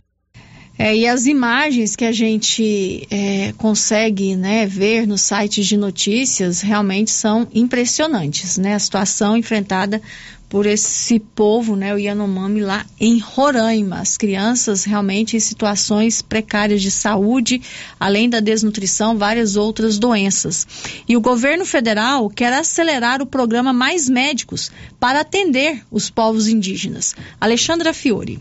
É, e as imagens que a gente é, consegue né, ver nos sites de notícias realmente são impressionantes, né? A situação enfrentada por esse povo, né, o Yanomami lá em Roraima. As crianças realmente em situações precárias de saúde, além da desnutrição, várias outras doenças. E o governo federal quer acelerar o programa Mais Médicos para atender os povos indígenas. Alexandra Fiore.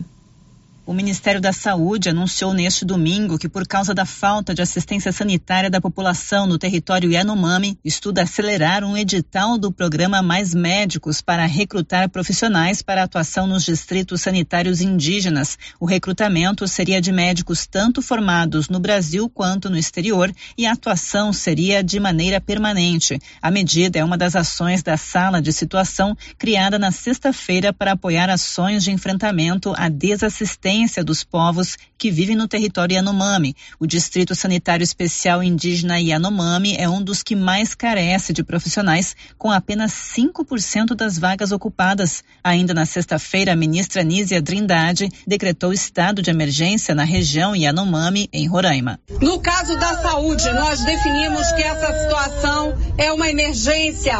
O Ministério da Saúde anunciou neste domingo que, por causa da falta de assistência sanitária da população no território Yanomami, estuda acelerar um edital do programa Mais Médicos para recrutar profissionais para atuação nos distritos sanitários indígenas. O recrutamento seria de médicos tanto formados no Brasil quanto no exterior e a atuação seria de maneira permanente. A medida é uma das ações da Sala de Situação criada na sexta-feira para apoiar ações de enfrentamento à desassistência dos povos que vivem no território Yanomami. O Distrito Sanitário Especial Indígena Yanomami é um dos que mais carece de profissionais, com apenas 5% das vagas ocupadas. Ainda na sexta-feira, a ministra Nízia Trindade decretou estado de emergência na região Yanomami, em Roraima. No caso da saúde, nós definimos que essa situação é uma emergência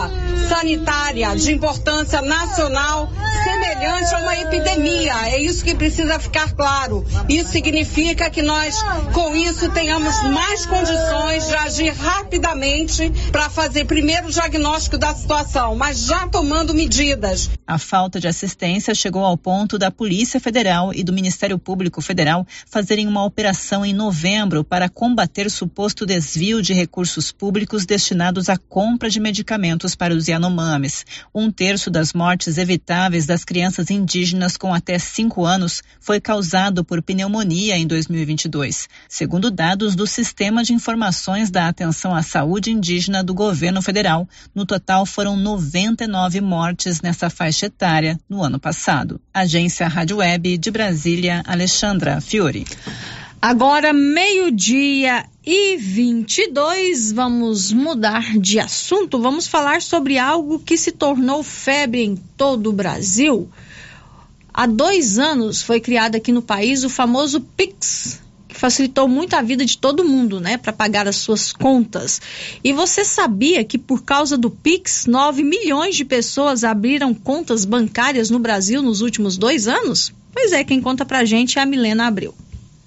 sanitária de importância nacional, semelhante a uma epidemia. É isso que precisa ficar claro. Isso significa que nós, com isso, tenhamos mais condições de agir rapidamente para fazer primeiro o diagnóstico da situação, mas já tomando medidas. A falta de assistência chegou ao ponto da Polícia Federal e do Ministério Público Federal fazerem uma operação em novembro para combater suposto desvio de recursos públicos destinados à compra de medicamentos para os Yanomamis. Um terço das mortes evitáveis das crianças indígenas com até cinco anos foi causado por pneumonia em 2022, segundo dados do Sistema de Informações da Atenção à Saúde Indígena do Governo Federal. No total, foram 99 mortes nessa faixa etária no ano passado. Agência Rádio Web de Brasília, Alexandra Fiore. Agora, meio-dia e 22, vamos mudar de assunto. Vamos falar sobre algo que se tornou febre em todo o Brasil. Há dois anos foi criado aqui no país o famoso Pix, que facilitou muito a vida de todo mundo, né, para pagar as suas contas. E você sabia que por causa do Pix, 9 milhões de pessoas abriram contas bancárias no Brasil nos últimos dois anos? Pois é, quem conta pra gente é a Milena Abreu.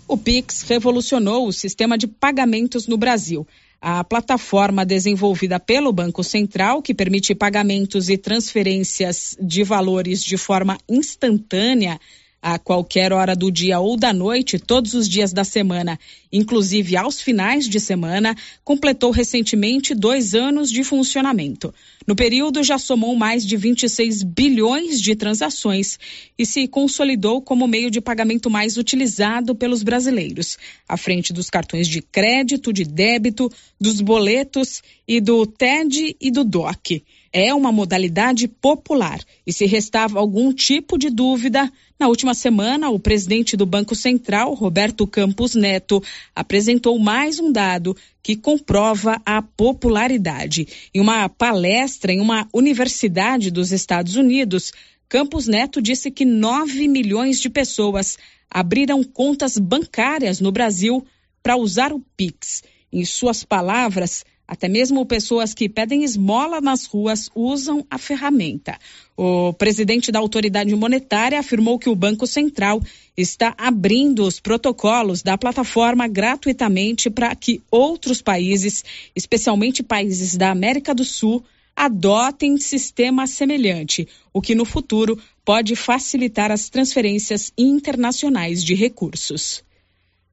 O Pix revolucionou o sistema de pagamentos no Brasil. A plataforma desenvolvida pelo Banco Central, que permite pagamentos e transferências de valores de forma instantânea, a qualquer hora do dia ou da noite, todos os dias da semana, inclusive aos finais de semana, completou recentemente dois anos de funcionamento. No período, já somou mais de 26 bilhões de transações e se consolidou como meio de pagamento mais utilizado pelos brasileiros, à frente dos cartões de crédito, de débito, dos boletos e do TED e do DOC é uma modalidade popular e se restava algum tipo de dúvida, na última semana o presidente do Banco Central, Roberto Campos Neto, apresentou mais um dado que comprova a popularidade. Em uma palestra em uma universidade dos Estados Unidos, Campos Neto disse que 9 milhões de pessoas abriram contas bancárias no Brasil para usar o Pix. Em suas palavras, até mesmo pessoas que pedem esmola nas ruas usam a ferramenta. O presidente da autoridade monetária afirmou que o Banco Central está abrindo os protocolos da plataforma gratuitamente para que outros países, especialmente países da América do Sul, adotem sistema semelhante, o que no futuro pode facilitar as transferências internacionais de recursos.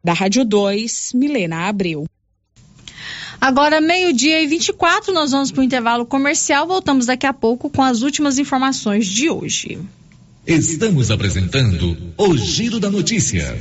Da Rádio 2, Milena Abreu. Agora, meio-dia e 24, nós vamos para o intervalo comercial. Voltamos daqui a pouco com as últimas informações de hoje. Estamos apresentando o Giro da Notícia.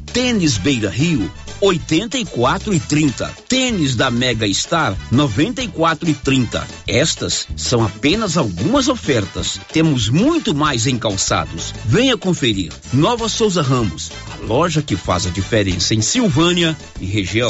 Tênis Beira Rio, 84 e 30. Tênis da Mega Star 94 e 30. Estas são apenas algumas ofertas. Temos muito mais em calçados. Venha conferir. Nova Souza Ramos, a loja que faz a diferença em Silvânia e região.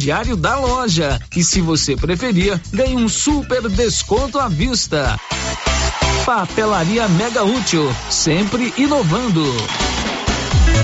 crediário da loja. E se você preferir, ganhe um super desconto à vista. Papelaria Mega Útil, sempre inovando.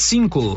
cinco.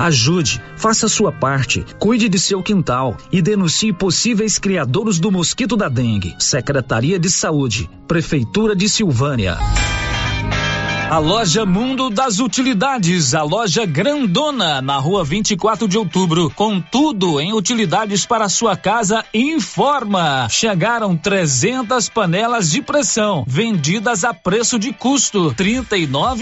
Ajude, faça sua parte, cuide de seu quintal e denuncie possíveis criadores do mosquito da dengue. Secretaria de Saúde, Prefeitura de Silvânia. A loja Mundo das Utilidades, a loja grandona na rua 24 de outubro, com tudo em utilidades para sua casa, informa. Chegaram 300 panelas de pressão, vendidas a preço de custo, 39